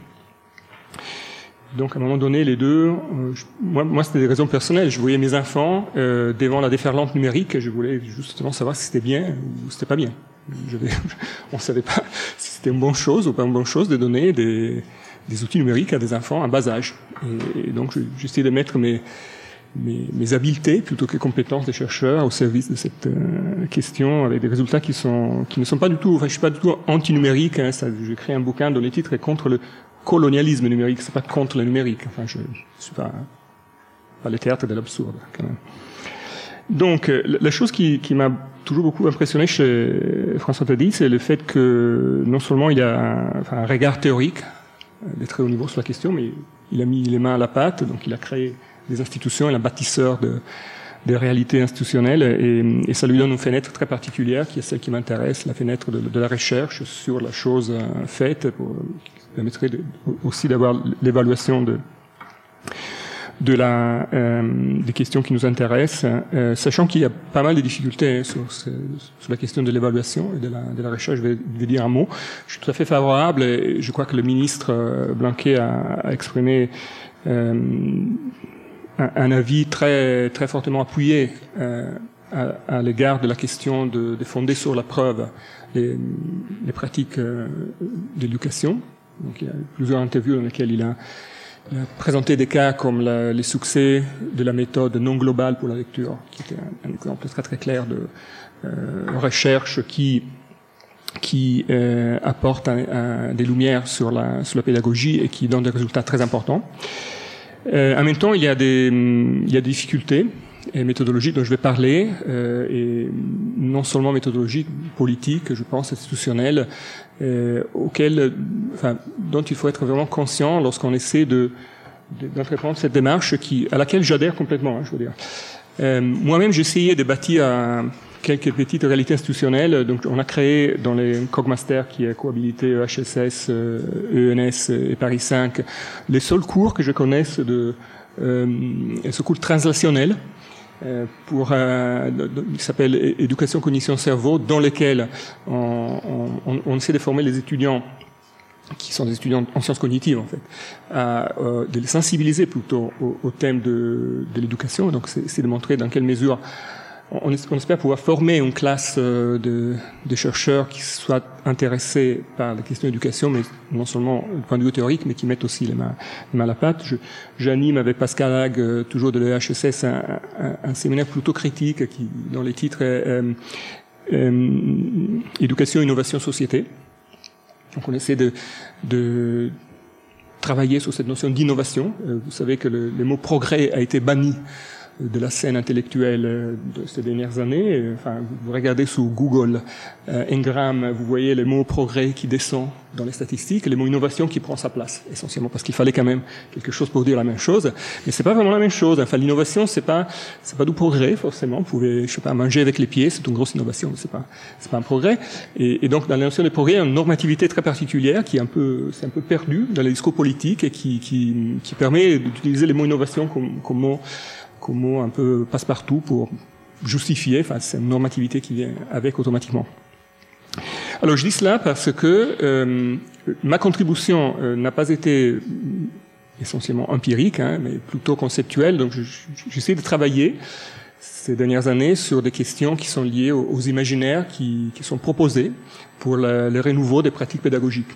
Donc à un moment donné, les deux, euh, moi, moi c'était des raisons personnelles. Je voyais mes enfants devant la déferlante numérique et je voulais justement savoir si c'était bien ou c'était pas bien. Je, on savait pas si c'était une bonne chose ou pas une bonne chose de donner des des outils numériques à des enfants à bas âge. Et, donc j'essaie de mettre mes, mes, habiletés plutôt que compétences des chercheurs au service de cette euh, question avec des résultats qui sont qui ne sont pas du tout enfin je suis pas du tout anti-numérique hein, ça j'ai créé un bouquin dont le titre est contre le colonialisme numérique c'est pas contre le numérique. Enfin je, je suis pas pas le théâtre de l'absurde quand même. Donc euh, la chose qui, m'a toujours beaucoup impressionné chez François Taddy, c'est le fait que non seulement il a un, regard théorique de très haut niveau sur la question, mais il a mis les mains à la pâte, donc il a créé des institutions, il est un bâtisseur de, des réalités institutionnelles, et, ça lui donne une fenêtre très particulière, qui est celle qui m'intéresse, la fenêtre de, la recherche sur la chose euh, faite, permettrait aussi d'avoir l'évaluation de la, euh, des questions qui nous intéressent, euh, sachant qu'il y a pas mal de difficultés sur, sur la question de l'évaluation et de la, recherche. Je vais, dire un mot. Je suis tout à fait favorable et je crois que le ministre euh, Blanquet a, exprimé un, avis très, très fortement appuyé à, l'égard de la question de, de, fonder sur la preuve les, pratiques d'éducation. Donc il y a plusieurs interviews dans lesquelles il a présenter des cas comme les succès de la méthode non globale pour la lecture, qui était un, exemple très très clair de euh, recherche qui qui euh, apporte des lumières sur la, sur la pédagogie et qui donne des résultats très importants. Euh, en même temps, il y a des, il y a des difficultés et méthodologiques dont je vais parler, euh, et non seulement méthodologiques, politiques, je pense, institutionnelles, euh, auxquelles, enfin, dont il faut être vraiment conscient lorsqu'on essaie de d'entreprendre cette démarche qui, à laquelle j'adhère complètement, hein, je veux dire. Euh, Moi-même, j'ai essayé de bâtir un, quelques petites réalités institutionnelles. Donc, on a créé dans les Cogmaster, qui est cohabilité EHSS, euh, ENS et Paris 5, les seuls cours que je connaisse de ce cours translationnel euh, pour euh, qui s'appelle éducation cognition cerveau dans lequel on, on, on, essaie de former les étudiants qui sont des étudiants en sciences cognitives en fait, à, euh, de les sensibiliser plutôt au, au thème de, de l'éducation. Donc c'est de montrer dans quelle mesure on, espère pouvoir former une classe euh, de, de, chercheurs qui soient intéressés par la question d'éducation, mais non seulement du point de vue théorique, mais qui mettent aussi les mains, les mains à la pâte. J'anime avec Pascal Hague, euh, toujours de l'EHSS, un, un, un, séminaire plutôt critique qui, dont les titres est euh, euh, Éducation, Innovation, Société. Donc on essaie de, de travailler sur cette notion d'innovation. vous savez que le, le mot progrès a été banni de la scène intellectuelle euh, de ces dernières années. Enfin, vous regardez sous Google euh, Ngram, vous voyez les mots progrès qui descend dans les statistiques, les mots innovation qui prend sa place, essentiellement parce qu'il fallait quand même quelque chose pour dire la même chose. Mais c'est pas vraiment la même chose. Enfin, l'innovation, c'est pas, c'est pas du progrès forcément. Vous pouvez, je sais pas, manger avec les pieds, c'est une grosse innovation, mais c'est pas, c'est pas un progrès. Et, donc, dans la notion de progrès, il y a une normativité très particulière qui est un peu, c'est un peu perdu dans les discours politiques et qui, qui, qui permet d'utiliser les mots innovation comme, comme mot un peu passe-partout pour justifier, enfin, c'est une normativité qui vient avec automatiquement. Alors je dis cela parce que euh, ma contribution euh, n'a pas été essentiellement empirique, hein, mais plutôt conceptuelle. Donc j'essaie de travailler ces dernières années sur des questions qui sont liées aux, imaginaires qui, sont proposés pour le, renouveau des pratiques pédagogiques.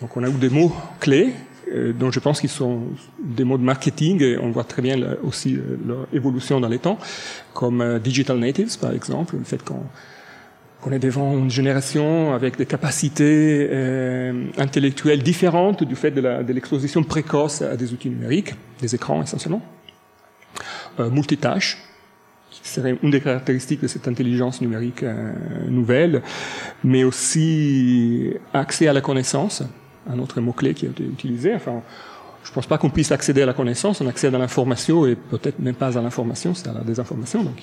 Donc on a eu des mots clés euh, dont je pense qu'ils sont des mots de marketing et on voit très bien aussi leur évolution dans les temps, comme euh, digital natives par exemple, le fait qu'on est devant une génération avec des capacités euh, intellectuelles différentes du fait de l'exposition précoce à des outils numériques, des écrans essentiellement. Euh, multitâche, qui serait une des caractéristiques de cette intelligence numérique nouvelle, mais aussi accès à la connaissance, un autre mot-clé qui a été utilisé. Enfin, je ne pense pas qu'on puisse accéder à la connaissance, on accède à l'information et peut-être même pas à l'information, c'est à la désinformation. Donc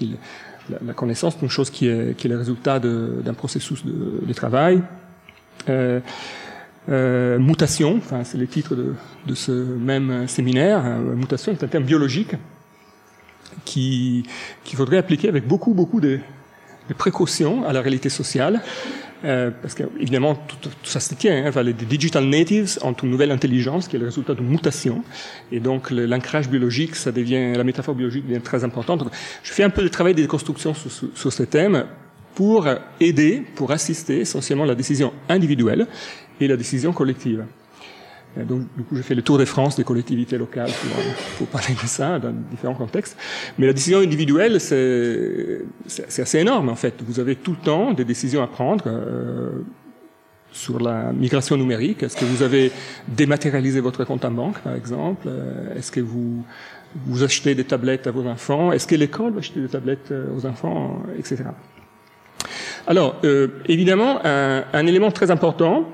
la, connaissance est une chose qui est, le résultat d'un processus de, travail. Euh, euh, mutation, enfin, c'est le titre de, ce même séminaire. Euh, mutation est un terme biologique qui qu'il faudrait appliquer avec beaucoup beaucoup de précautions à la réalité sociale. Euh, parce qu'évidemment, tout, tout, ça se tient. Hein, enfin, les digital natives ont une nouvelle intelligence qui est le résultat d'une mutation. Et donc, l'ancrage biologique, ça devient, la métaphore biologique devient très importante. je fais un peu de travail de déconstruction sur, sur, sur ce thème pour aider, pour assister essentiellement la décision individuelle et la décision collective. Euh, donc, du coup, j'ai fait le tour de France des collectivités locales pour, pour, parler de ça dans différents contextes. Mais la décision individuelle, c'est assez énorme, en fait. Vous avez tout le temps des décisions à prendre euh, sur la migration numérique. Est-ce que vous avez dématérialisé votre compte en banque, par exemple? Euh, Est-ce que vous, vous achetez des tablettes à vos enfants? Est-ce que l'école va acheter des tablettes euh, aux enfants, etc. Alors, euh, évidemment, un, un élément très important,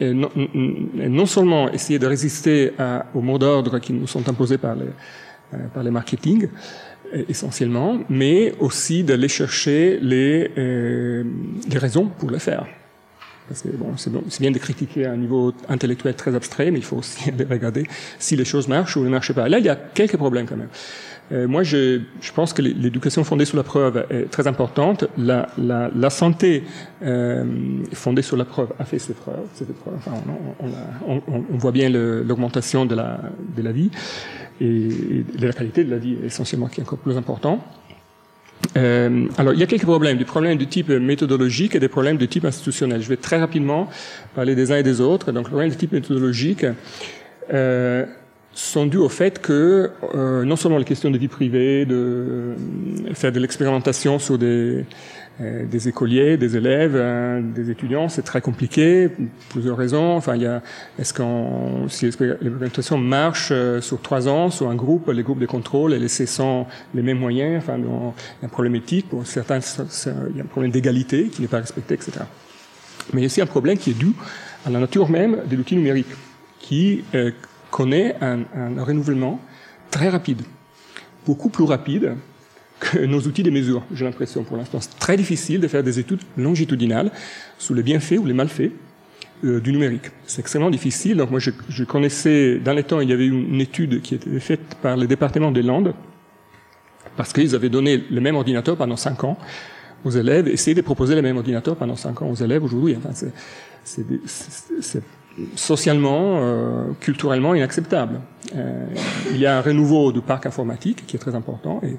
non, seulement essayer de résister aux mots d'ordre qui nous sont imposés par les, euh, par les marketing, euh, essentiellement, mais aussi d'aller chercher les, euh, les raisons pour le faire. Parce que bon, c'est bien de critiquer à un niveau intellectuel très abstrait, mais il faut aussi regarder si les choses marchent ou ne marchent pas. Là, il y a quelques problèmes quand même. Euh, moi, je, je, pense que l'éducation fondée sur la preuve est très importante. La, la, la santé euh, fondée sur la preuve a fait ses preuves. Enfin, on, on, on, on, voit bien l'augmentation de la, de la vie et, de la qualité de la vie essentiellement qui est encore plus important. Euh, alors, il y a quelques problèmes, des problèmes de type méthodologique et des problèmes de type institutionnel. Je vais très rapidement parler des uns et des autres. Donc, le problème de type méthodologique, euh, sont dus au fait que euh, non seulement les questions de vie privée, de euh, faire de l'expérimentation sur des, euh, des écoliers, des élèves, hein, des étudiants, c'est très compliqué pour plusieurs raisons. Enfin, il y a est-ce qu'on si l'expérimentation marche euh, sur trois ans sur un groupe, les groupes de contrôle et laisser sans les mêmes moyens. Enfin, il y a un problème éthique pour certains, il y a un problème d'égalité qui n'est pas respecté, etc. Mais il y a aussi un problème qui est dû à la nature même de l'outil numérique, qui euh, connaît un, un, renouvellement très rapide, beaucoup plus rapide que nos outils de mesure, j'ai l'impression pour l'instant. C'est très difficile de faire des études longitudinales sur les bienfaits ou les malfaits euh, du numérique. C'est extrêmement difficile. Donc moi, je, connaissais, dans les temps, il y avait une étude qui était faite par le département des Landes, parce qu'ils avaient donné le même ordinateur pendant cinq ans aux élèves, essayer de proposer le même ordinateur pendant cinq ans aux élèves aujourd'hui. Enfin, c'est socialement, euh, culturellement inacceptable. Euh, il y a un renouveau du parc informatique qui est très important et,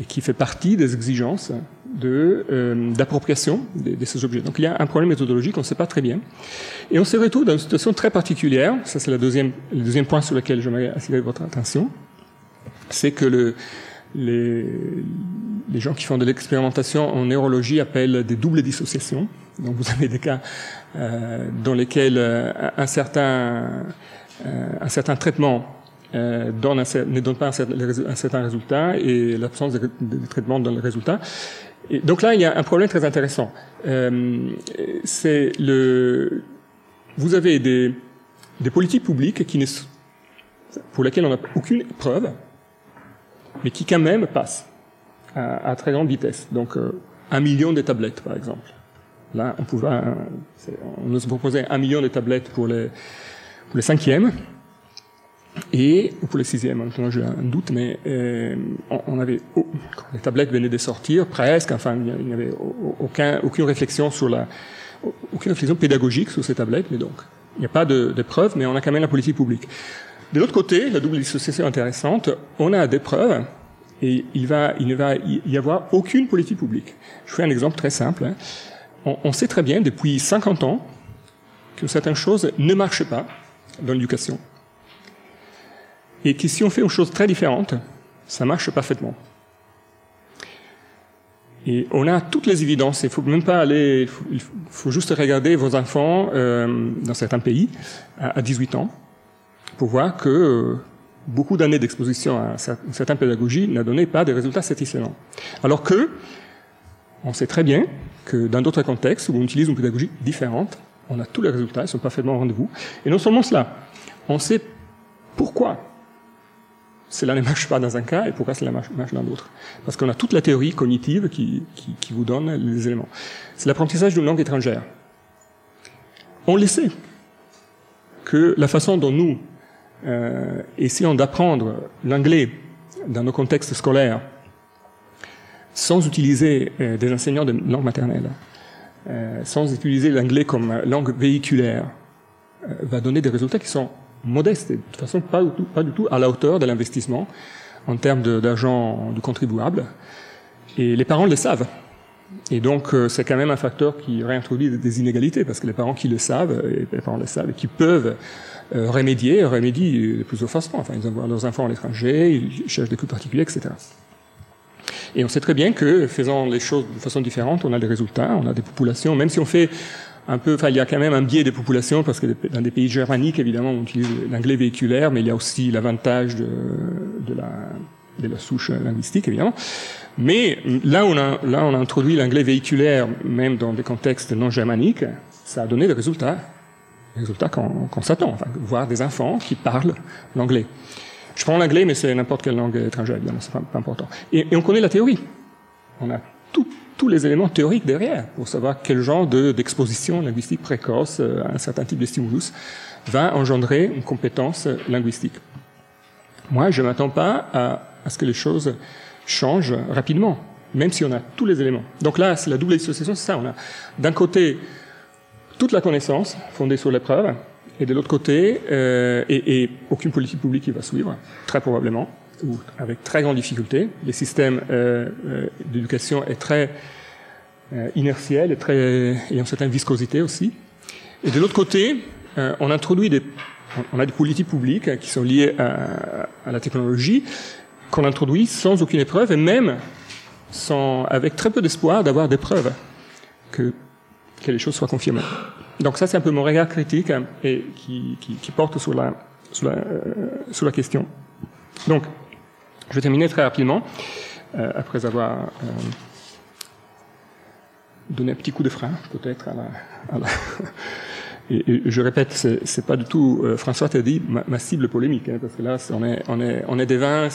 et qui fait partie des exigences de euh, d'appropriation de, de, ces objets. Donc il y a un problème méthodologique, on ne sait pas très bien. Et on se retrouve dans une situation très particulière, ça c'est deuxième, le deuxième point sur lequel j'aimerais attirer votre attention, c'est que le, les, les gens qui font de l'expérimentation en neurologie appellent des doubles dissociations. Donc vous avez des cas euh, dans lesquels euh, un certain euh, un certain traitement euh, donne un, ne donne pas un certain, résultat et l'absence de, traitement donne le résultat. Donc là, il y a un problème très intéressant. C'est le, vous avez des, des politiques publiques qui ne, pour lesquelles on n'a aucune preuve, mais qui quand même passent à, à très grande vitesse. Donc euh, un million de tablettes, par exemple. Là, on pouvait, on nous proposait un million de tablettes pour les, cinquièmes et pour les sixièmes. Maintenant, j'ai un doute, mais euh, on, avait oh, les tablettes venaient de sortir presque. Enfin, il n'y avait aucun, aucune réflexion sur la, aucune réflexion pédagogique sur ces tablettes. Mais donc, il n'y a pas de, de preuves, mais on a quand même la politique publique. De l'autre côté, la double dissociation intéressante, on a des preuves et il, va, il ne va y avoir aucune politique publique. Je fais un exemple très simple. Hein. On, sait très bien depuis 50 ans que certaines choses ne marchent pas dans l'éducation. Et que si on fait une chose très différente, ça marche parfaitement. Et on a toutes les évidences. Il faut même pas aller. Il faut, juste regarder vos enfants euh, dans certains pays à, 18 ans pour voir que euh, beaucoup d'années d'exposition à certaines pédagogies n'a donné pas de résultats satisfaisants. Alors que on sait très bien que dans d'autres contextes où on utilise une pédagogie différente, on a tous les résultats, ils sont parfaitement au rendez-vous. Et non seulement cela, on sait pourquoi cela ne marche pas dans un cas et pourquoi cela marche, dans l'autre. Parce qu'on a toute la théorie cognitive qui, qui, qui vous donne les éléments. C'est l'apprentissage d'une langue étrangère. On le sait que la façon dont nous euh, essayons d'apprendre l'anglais dans nos contextes scolaires sans utiliser euh, des enseignants de langue maternelle, euh, sans utiliser l'anglais comme langue véhiculaire, euh, va donner des résultats qui sont modeste et de toute façon pas du tout, à la hauteur de l'investissement en termes d'argent du contribuable. Et les parents le savent. Et donc, euh, c'est quand même un facteur qui réintroduit des inégalités, parce que les parents qui le savent, et les parents le savent, et qui peuvent euh, remédier, remédient de plusieurs façons. Enfin, ils envoient leurs enfants à l'étranger, ils cherchent des coûts particuliers, etc. Et on sait très bien que, faisant les choses de façon différente, on a des résultats, on a des populations, même si on fait un peu, enfin, il y a quand même un biais des populations parce que dans des pays germaniques, évidemment, on utilise l'anglais véhiculaire, mais il y a aussi l'avantage de, la, souche linguistique, évidemment. Mais là, on a, là, on a introduit l'anglais véhiculaire, même dans des contextes non germaniques, ça a donné des résultats, des résultats qu'on s'attend, enfin, voir des enfants qui parlent l'anglais. Je prends l'anglais, mais c'est n'importe quelle langue étrangère, évidemment, c'est pas, pas important. Et, on connaît la théorie. On a tous les éléments théoriques derrière pour savoir quel genre d'exposition linguistique précoce euh, à un certain type de stimulus va engendrer une compétence linguistique. Moi, je ne m'attends pas à, ce que les choses changent rapidement, même si on a tous les éléments. Donc là, c'est la double association, c'est ça. On a d'un côté toute la connaissance fondée sur l'épreuve, et de l'autre côté, euh, et, et aucune politique publique qui va suivre, très probablement ou avec très grande difficulté. Le système euh, euh, d'éducation est très euh, inertiel et très ayant une certaine viscosité aussi. Et de l'autre côté, euh, on introduit des, on a des politiques publiques qui sont liées à, à la technologie qu'on introduit sans aucune épreuve et même sans, avec très peu d'espoir d'avoir des preuves que, que les choses soient confirmées. Donc ça, c'est un peu mon regard critique hein, et qui, qui, qui, porte sur la, sur la, euh, sur la question. Donc, je vais terminer très rapidement, euh, après avoir euh, donné un petit coup de frein, peut-être, à la... À la et, je répète, c'est, pas du tout, euh, François t'a dit, ma, ma, cible polémique, hein, parce que là, on est, on est, on est devant,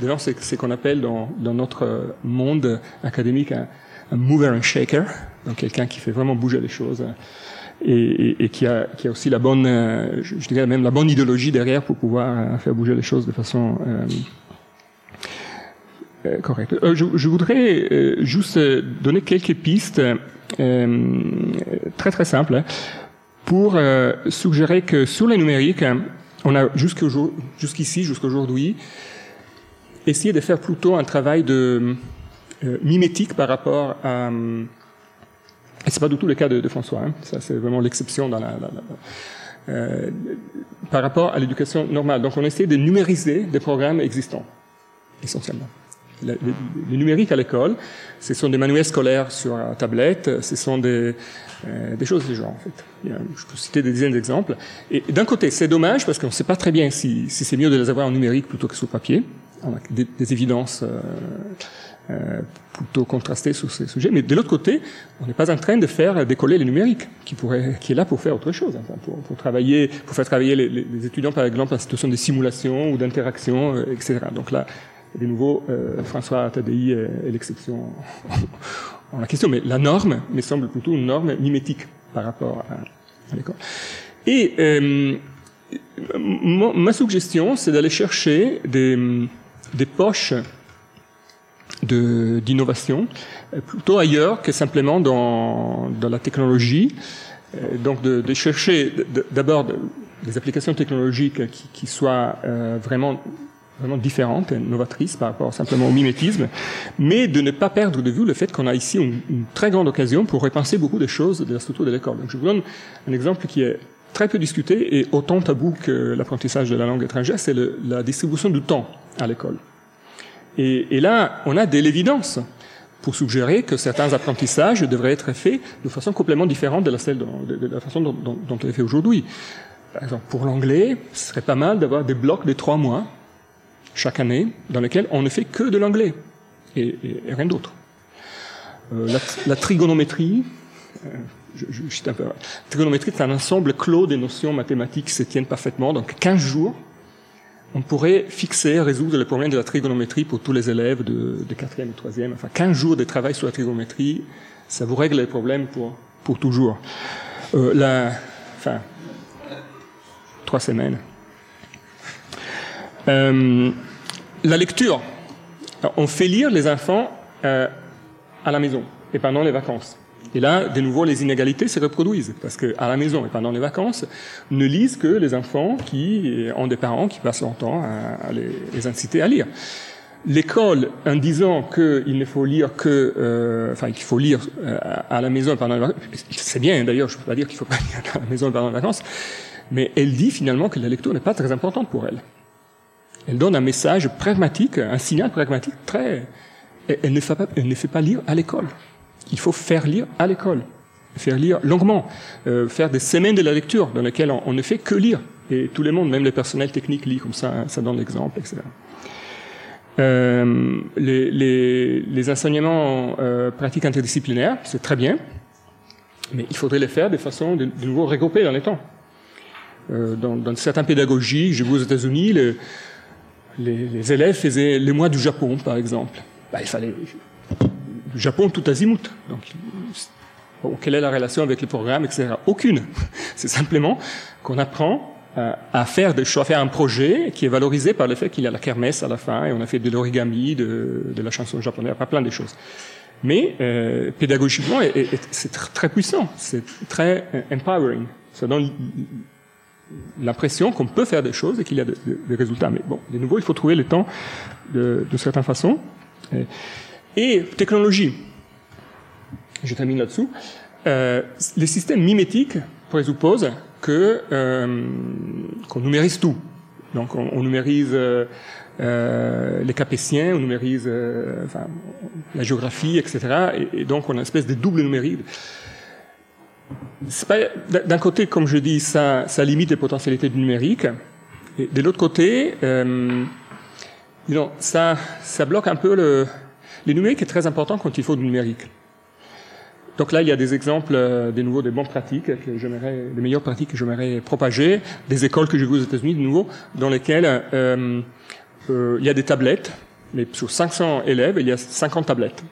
devant c'est, c'est qu'on appelle dans, dans notre monde académique un, un mover and shaker, donc quelqu'un qui fait vraiment bouger les choses. Et, et, et, qui, a, qui a aussi la bonne, euh, je, dirais même la bonne idéologie derrière pour pouvoir euh, faire bouger les choses de façon euh, correct. Euh, je, je, voudrais juste donner quelques pistes très très simples hein, pour suggérer que sur les numériques, on a jusqu'ici, jusqu'aujourd'hui, essayé de faire plutôt un travail de mimétique par rapport à et c'est pas du tout le cas de, François. Hein. Ça, c'est vraiment l'exception dans la, la, la euh, par rapport à l'éducation normale. Donc, on essaie de numériser des programmes existants, essentiellement le, le, numérique à l'école, ce sont des manuels scolaires sur tablette, ce sont des, euh, des choses ce genre, en fait. Je peux citer des dizaines d'exemples. Et d'un côté, c'est dommage parce qu'on ne sait pas très bien si, si c'est mieux de les avoir en numérique plutôt que sur papier. On a des, des évidences euh, euh, plutôt contrastées sur ces sujets. Mais de l'autre côté, on n'est pas en train de faire décoller le numérique, qui, pourrait, qui est là pour faire autre chose, enfin, pour, pour, travailler, pour faire travailler les, les, étudiants, par exemple, en situation de simulation ou d'interaction, euh, etc. Donc là, de nouveau, euh, François Tadei est, est l'exception en la question, mais la norme me semble plutôt une norme mimétique par rapport à, à l'école. Et euh, ma suggestion, c'est d'aller chercher des, des poches d'innovation, plutôt ailleurs que simplement dans, dans la technologie. Euh, donc de, chercher d'abord des applications technologiques qui, soient euh, vraiment vraiment différente et novatrice par rapport simplement au mimétisme, mais de ne pas perdre de vue le fait qu'on a ici une, très grande occasion pour repenser beaucoup de choses de la structure de l'école. Donc je vous donne un exemple qui est très peu discuté et autant tabou que l'apprentissage de la langue étrangère, c'est la distribution du temps à l'école. Et, et, là, on a de l'évidence pour suggérer que certains apprentissages devraient être faits de façon complètement différente de la, de, la façon dont, dont, dont on est fait aujourd'hui. Par exemple, pour l'anglais, ce serait pas mal d'avoir des blocs de trois mois chaque année dans lesquels on ne fait que de l'anglais et, et, rien d'autre. Euh, la, la, trigonométrie, euh, je, je, je un peu, la trigonométrie, c'est un ensemble clos des notions mathématiques qui se tiennent parfaitement. Donc 15 jours, on pourrait fixer, résoudre le problème de la trigonométrie pour tous les élèves de, de 4e ou 3e. Enfin, 15 jours de travail sur la trigonométrie, ça vous règle les problèmes pour, pour toujours. Euh, la, enfin, trois semaines. Euh, la lecture. On fait lire les enfants euh, à la maison et pendant les vacances. Et là, de nouveau, les inégalités se reproduisent parce que à la maison et pendant les vacances, ne lisent que les enfants qui ont des parents qui passent leur temps à, les, inciter à lire. L'école, en disant qu'il ne faut lire que, euh, enfin, qu'il faut lire euh, à la maison pendant les vacances, c'est bien d'ailleurs, je ne peux pas dire qu'il faut pas lire à la maison pendant les vacances, mais elle dit finalement que la lecture n'est pas très importante pour elle. Elle donne un message pragmatique, un signal pragmatique très. Elle ne fait pas, elle ne fait pas lire à l'école. Il faut faire lire à l'école, faire lire longuement, euh, faire des semaines de la lecture dans lesquelles on, ne fait que lire. Et tout le monde, même le personnel technique, lit comme ça, ça donne l'exemple, etc. Euh, les, enseignements euh, pratiques interdisciplinaires, c'est très bien, mais il faudrait les faire de façon de, de nouveau regroupée dans les temps. Dans, certaines pédagogies, j'ai vu aux États-Unis, les, élèves faisaient les mois du Japon, par exemple. Bah, il fallait le Japon tout azimut. Donc, bon, quelle est la relation avec les programmes, etc. Aucune. C'est simplement qu'on apprend à, à faire des choix, à faire un projet qui est valorisé par le fait qu'il y a la kermesse à la fin et on a fait de l'origami, de, la chanson japonaise, pas plein de choses. Mais euh, pédagogiquement, c'est très puissant, c'est très euh, empowering. Ça donne l'impression qu'on peut faire des choses et qu'il y a des de, résultats. Mais bon, de nouveau, il faut trouver le temps de, certaines façons. Et technologie. Je termine là-dessous. Euh, les systèmes mimétiques présupposent que euh, qu'on numérise tout. Donc on, numérise euh, euh les capétiens, on numérise euh, enfin, la géographie, etc. Et, donc on a une espèce de double numérique. D'un côté, comme je dis, ça, ça limite les potentialités du numérique. Et de l'autre côté, euh, disons, ça, ça bloque un peu le, le numérique est très important quand il faut du numérique. Donc là, il y a des exemples, euh, de nouveau, des bonnes pratiques, que j'aimerais, des meilleures pratiques que j'aimerais propager, des écoles que j'ai vues aux États-Unis, de nouveau, dans lesquelles euh, euh, il y a des tablettes, mais sur 500 élèves, il y a 50 tablettes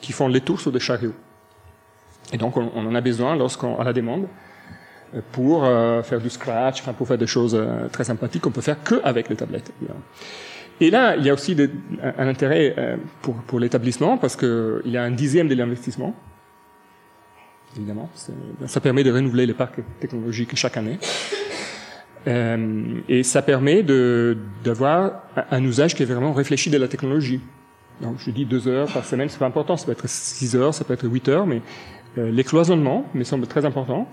qui font les tours sur des chariots. Et donc, on, en a besoin lorsqu'on a la demande euh, pour faire du scratch, pour faire des choses très sympathiques qu'on peut faire que avec les tablettes. Et là, il y a aussi un, intérêt euh, pour, l'établissement parce qu'il y a un dixième de l'investissement. Évidemment, ça permet de renouveler les parcs technologiques chaque année. Euh, et ça permet d'avoir un usage qui est vraiment réfléchi de la technologie. Donc, je dis deux heures par semaine, c'est pas important. Ça peut être six heures, ça peut être huit heures, mais euh, les cloisonnements me semble très important.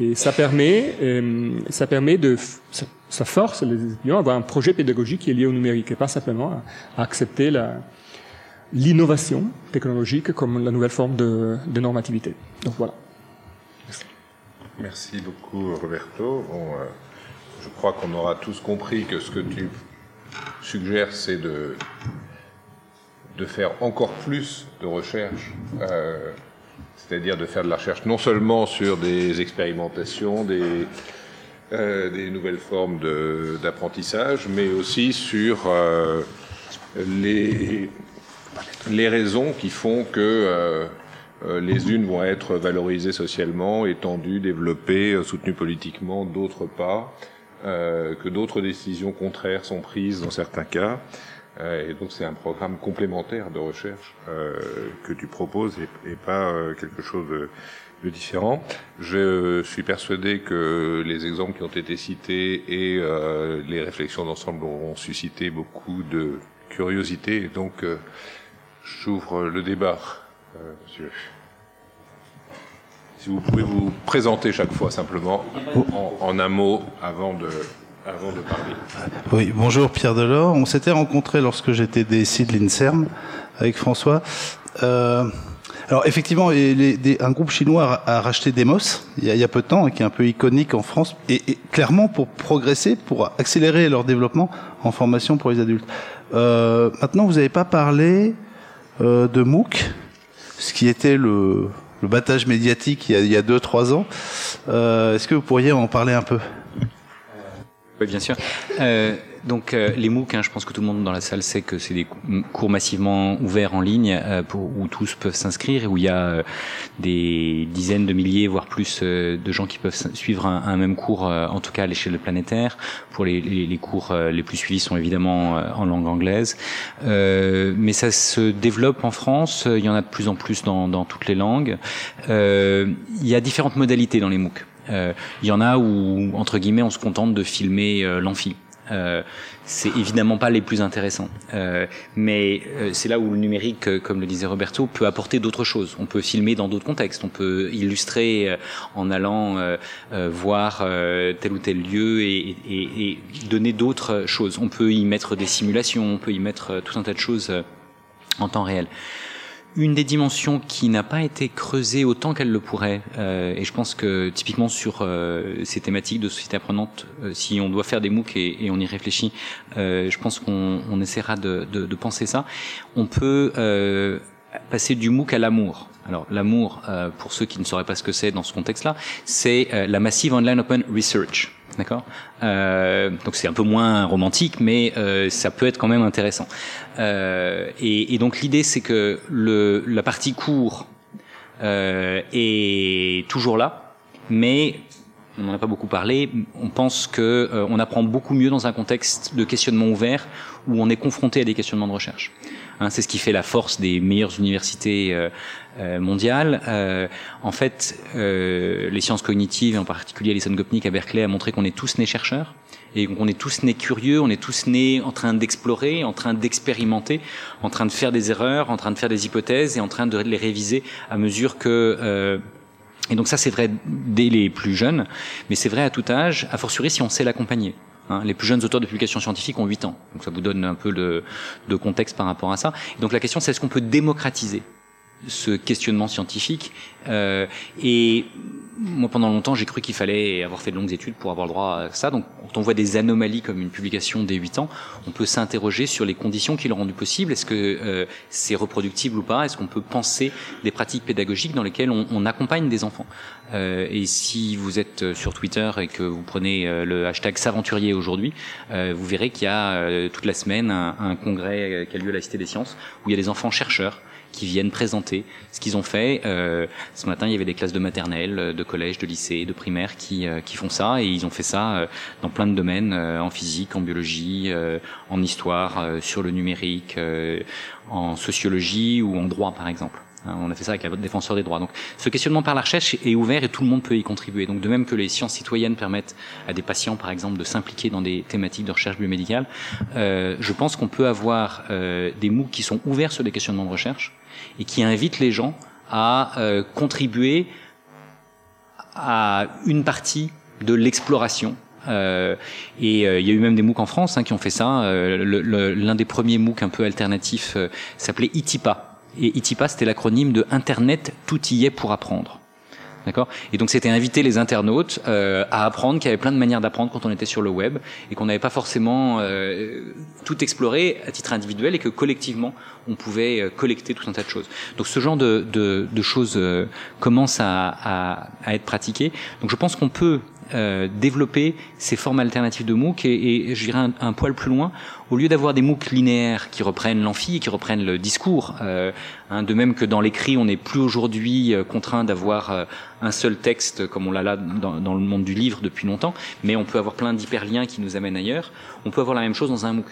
Et ça permet, euh, ça permet de, ça, force les étudiants à avoir un projet pédagogique qui est lié au numérique et pas simplement à, accepter l'innovation technologique comme la nouvelle forme de, normativité. Donc voilà. Merci. Merci beaucoup Roberto. Bon, euh, je crois qu'on aura tous compris que ce que tu suggères, c'est de faire encore plus de recherche. Euh, c'est-à-dire de faire de la recherche non seulement sur des expérimentations, des, euh, nouvelles formes d'apprentissage, mais aussi sur euh, les, les raisons qui font que euh, les unes vont être valorisées socialement, étendues, développées, soutenues politiquement, d'autres pas, que d'autres décisions contraires sont prises dans certains cas. Euh, et donc c'est un programme complémentaire de recherche euh, que tu proposes et, et pas euh, quelque chose de, de différents. Je suis persuadé que les exemples qui ont été cités et euh, les réflexions d'ensemble auront suscité beaucoup de curiosité. Et donc, euh, j'ouvre le débat, euh, monsieur. Si vous pouvez vous présenter chaque fois simplement en, en un mot avant de, Oui, bonjour Pierre Delors. On s'était rencontrés lorsque j'étais DSI de l'INSERM avec François. Euh, alors effectivement, un groupe chinois a, racheté Demos il y, a, peu de temps, et qui est un peu iconique en France, et, clairement pour progresser, pour accélérer leur développement en formation pour les adultes. Euh, maintenant, vous n'avez pas parlé euh, de MOOC, ce qui était le, le battage médiatique il y a, il y a deux, trois ans. Euh, Est-ce que vous pourriez en parler un peu? Oui, bien sûr. Euh, donc euh, les MOOC, hein, je pense que tout le monde dans la salle sait que c'est des cours massivement ouverts en ligne euh, où tous peuvent s'inscrire et où il y a euh, des dizaines de milliers, voire plus, euh, de gens qui peuvent suivre un, un même cours, euh, en tout cas à l'échelle planétaire. Pour les, les, les cours les plus suivis sont évidemment en langue anglaise, mais ça se développe en France. Il y en a de plus en plus dans, dans toutes les langues. il y a différentes modalités dans les MOOC. Il y en a où, entre guillemets, on se contente de filmer l'amphi. Euh, c'est évidemment pas les plus intéressants. Euh, mais euh, c'est là où le numérique, euh, comme le disait Roberto, peut apporter d'autres choses. On peut filmer dans d'autres contextes. On peut illustrer euh, en allant euh, voir tel ou tel lieu et, et, et donner d'autres choses. On peut y mettre des simulations, on peut y mettre tout un tas de choses en temps réel une des dimensions qui n'a pas été creusée autant qu'elle le pourrait, euh, et je pense que typiquement sur euh, ces thématiques de société apprenante, euh, si on doit faire des MOOC et, et on y réfléchit, euh, je pense qu'on on essaiera de, de, de, penser ça. On peut euh, passer du MOOC à l'amour. Alors l'amour, euh, pour ceux qui ne sauraient pas ce que c'est dans ce contexte-là, c'est la Massive Online Open Research. D'accord euh, Donc c'est un peu moins romantique, mais euh, ça peut être quand même intéressant. Euh, et, et, donc l'idée, c'est que le, la partie court est toujours là, mais on n'en a pas beaucoup parlé. On pense que on apprend beaucoup mieux dans un contexte de questionnement ouvert où on est confronté à des questionnements de recherche. Hein, c'est ce qui fait la force des meilleures universités euh, euh, mondiales. Euh, en fait, euh, les sciences cognitives, en particulier Alison Gopnik à Berkeley, a montré qu'on est tous nés chercheurs et qu'on est tous nés curieux, on est tous nés en train d'explorer, en train d'expérimenter, en train de faire des erreurs, en train de faire des hypothèses et en train de les réviser à mesure que euh, et donc ça c'est vrai dès les plus jeunes, mais c'est vrai à tout âge, a fortiori si on sait l'accompagner. Hein, les plus jeunes auteurs de publications scientifiques ont 8 ans. Donc ça vous donne un peu de, de contexte par rapport à ça. Et donc la question c'est est-ce qu'on peut démocratiser ce questionnement scientifique euh, et moi, pendant longtemps, j'ai cru qu'il fallait avoir fait de longues études pour avoir le droit à ça. Donc, quand on voit des anomalies comme une publication dès 8 ans, on peut s'interroger sur les conditions qui l'ont rendu possible. Est-ce que euh, c'est reproductible ou pas? Est-ce qu'on peut penser des pratiques pédagogiques dans lesquelles on, on accompagne des enfants? Euh, Et si vous êtes sur Twitter et que vous prenez euh, le hashtag Saventurier aujourd'hui, euh, vous verrez qu'il y a euh, toute la semaine un, un congrès qui a lieu à la Cité des Sciences où il y a des enfants chercheurs qui viennent présenter ce qu'ils ont fait. Euh, ce matin, il y avait des classes de maternelle, de collège, de lycée, de primaire qui, euh, qui font ça et ils ont fait ça euh, dans plein de domaines, en physique, en biologie, en histoire, sur le numérique, en sociologie ou en droit par exemple. Hein, on a fait ça avec la défenseur des droits. Donc, ce questionnement par la recherche est ouvert et tout le monde peut y contribuer. Donc, de même que les sciences citoyennes permettent à des patients, par exemple, de s'impliquer dans des thématiques de recherche biomédicale, euh, je pense qu'on peut avoir euh, des MOOC qui sont ouverts sur des questionnements de recherche et qui invitent les gens à euh, contribuer à une partie de l'exploration euh, et euh, il y a eu même des MOOC en France hein, qui ont fait ça. Euh, L'un des premiers MOOC un peu alternatifs s'appelait ITIPA, et ITIPA, c'était l'acronyme de Internet, tout y est pour apprendre. D'accord Et donc c'était inviter les internautes euh, à apprendre, qu'il y avait plein de manières d'apprendre quand on était sur le web et qu'on n'avait pas forcément euh, tout exploré à titre individuel et que collectivement on pouvait euh, collecter tout un tas de choses. Donc ce genre de, de, de choses euh, commence à, à, à, être pratiqué. Donc je pense qu'on peut euh, développer ces formes alternatives de MOOC et, et je dirais un, poil plus loin, au lieu d'avoir des MOOC linéaires qui reprennent l'amphi, qui reprennent le discours, euh, hein, de même que dans l'écrit, on n'est plus aujourd'hui euh, contraint d'avoir euh, un seul texte comme on l'a là dans, le monde du livre depuis longtemps, mais on peut avoir plein d'hyperliens qui nous amènent ailleurs. On peut avoir la même chose dans un MOOC.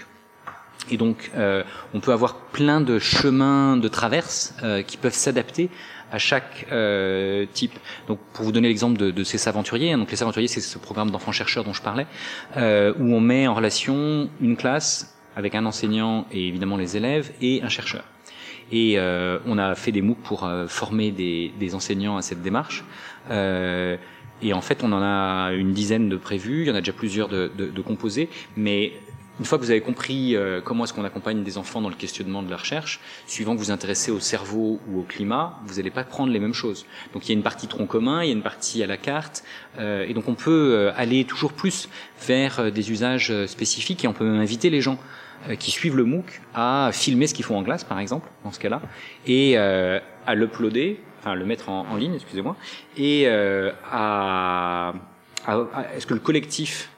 Et donc, euh, on peut avoir plein de chemins de traverse qui peuvent s'adapter à chaque euh, type. Donc, pour vous donner l'exemple de, de, ces aventuriers, hein, donc les aventuriers, c'est ce programme d'enfants chercheurs dont je parlais, euh, où on met en relation une classe avec un enseignant et évidemment les élèves et un chercheur. Et euh, on a fait des MOOC pour euh, former des, des, enseignants à cette démarche. et en fait, on en a une dizaine de prévus. Il y en a déjà plusieurs de, de, de composés, mais une fois que vous avez compris euh, comment est-ce qu'on accompagne des enfants dans le questionnement de la recherche, suivant que vous intéressez au cerveau ou au climat, vous n'allez pas prendre les mêmes choses. Donc il y a une partie tronc commun, il y a une partie à la carte, euh, et donc on peut euh, aller toujours plus vers euh, des usages spécifiques et on peut même inviter les gens qui suivent le MOOC à filmer ce qu'ils font en classe, par exemple, dans ce cas-là, et à l'uploader, enfin le mettre en, ligne, excusez-moi, et à, à, à est-ce que le collectif euh,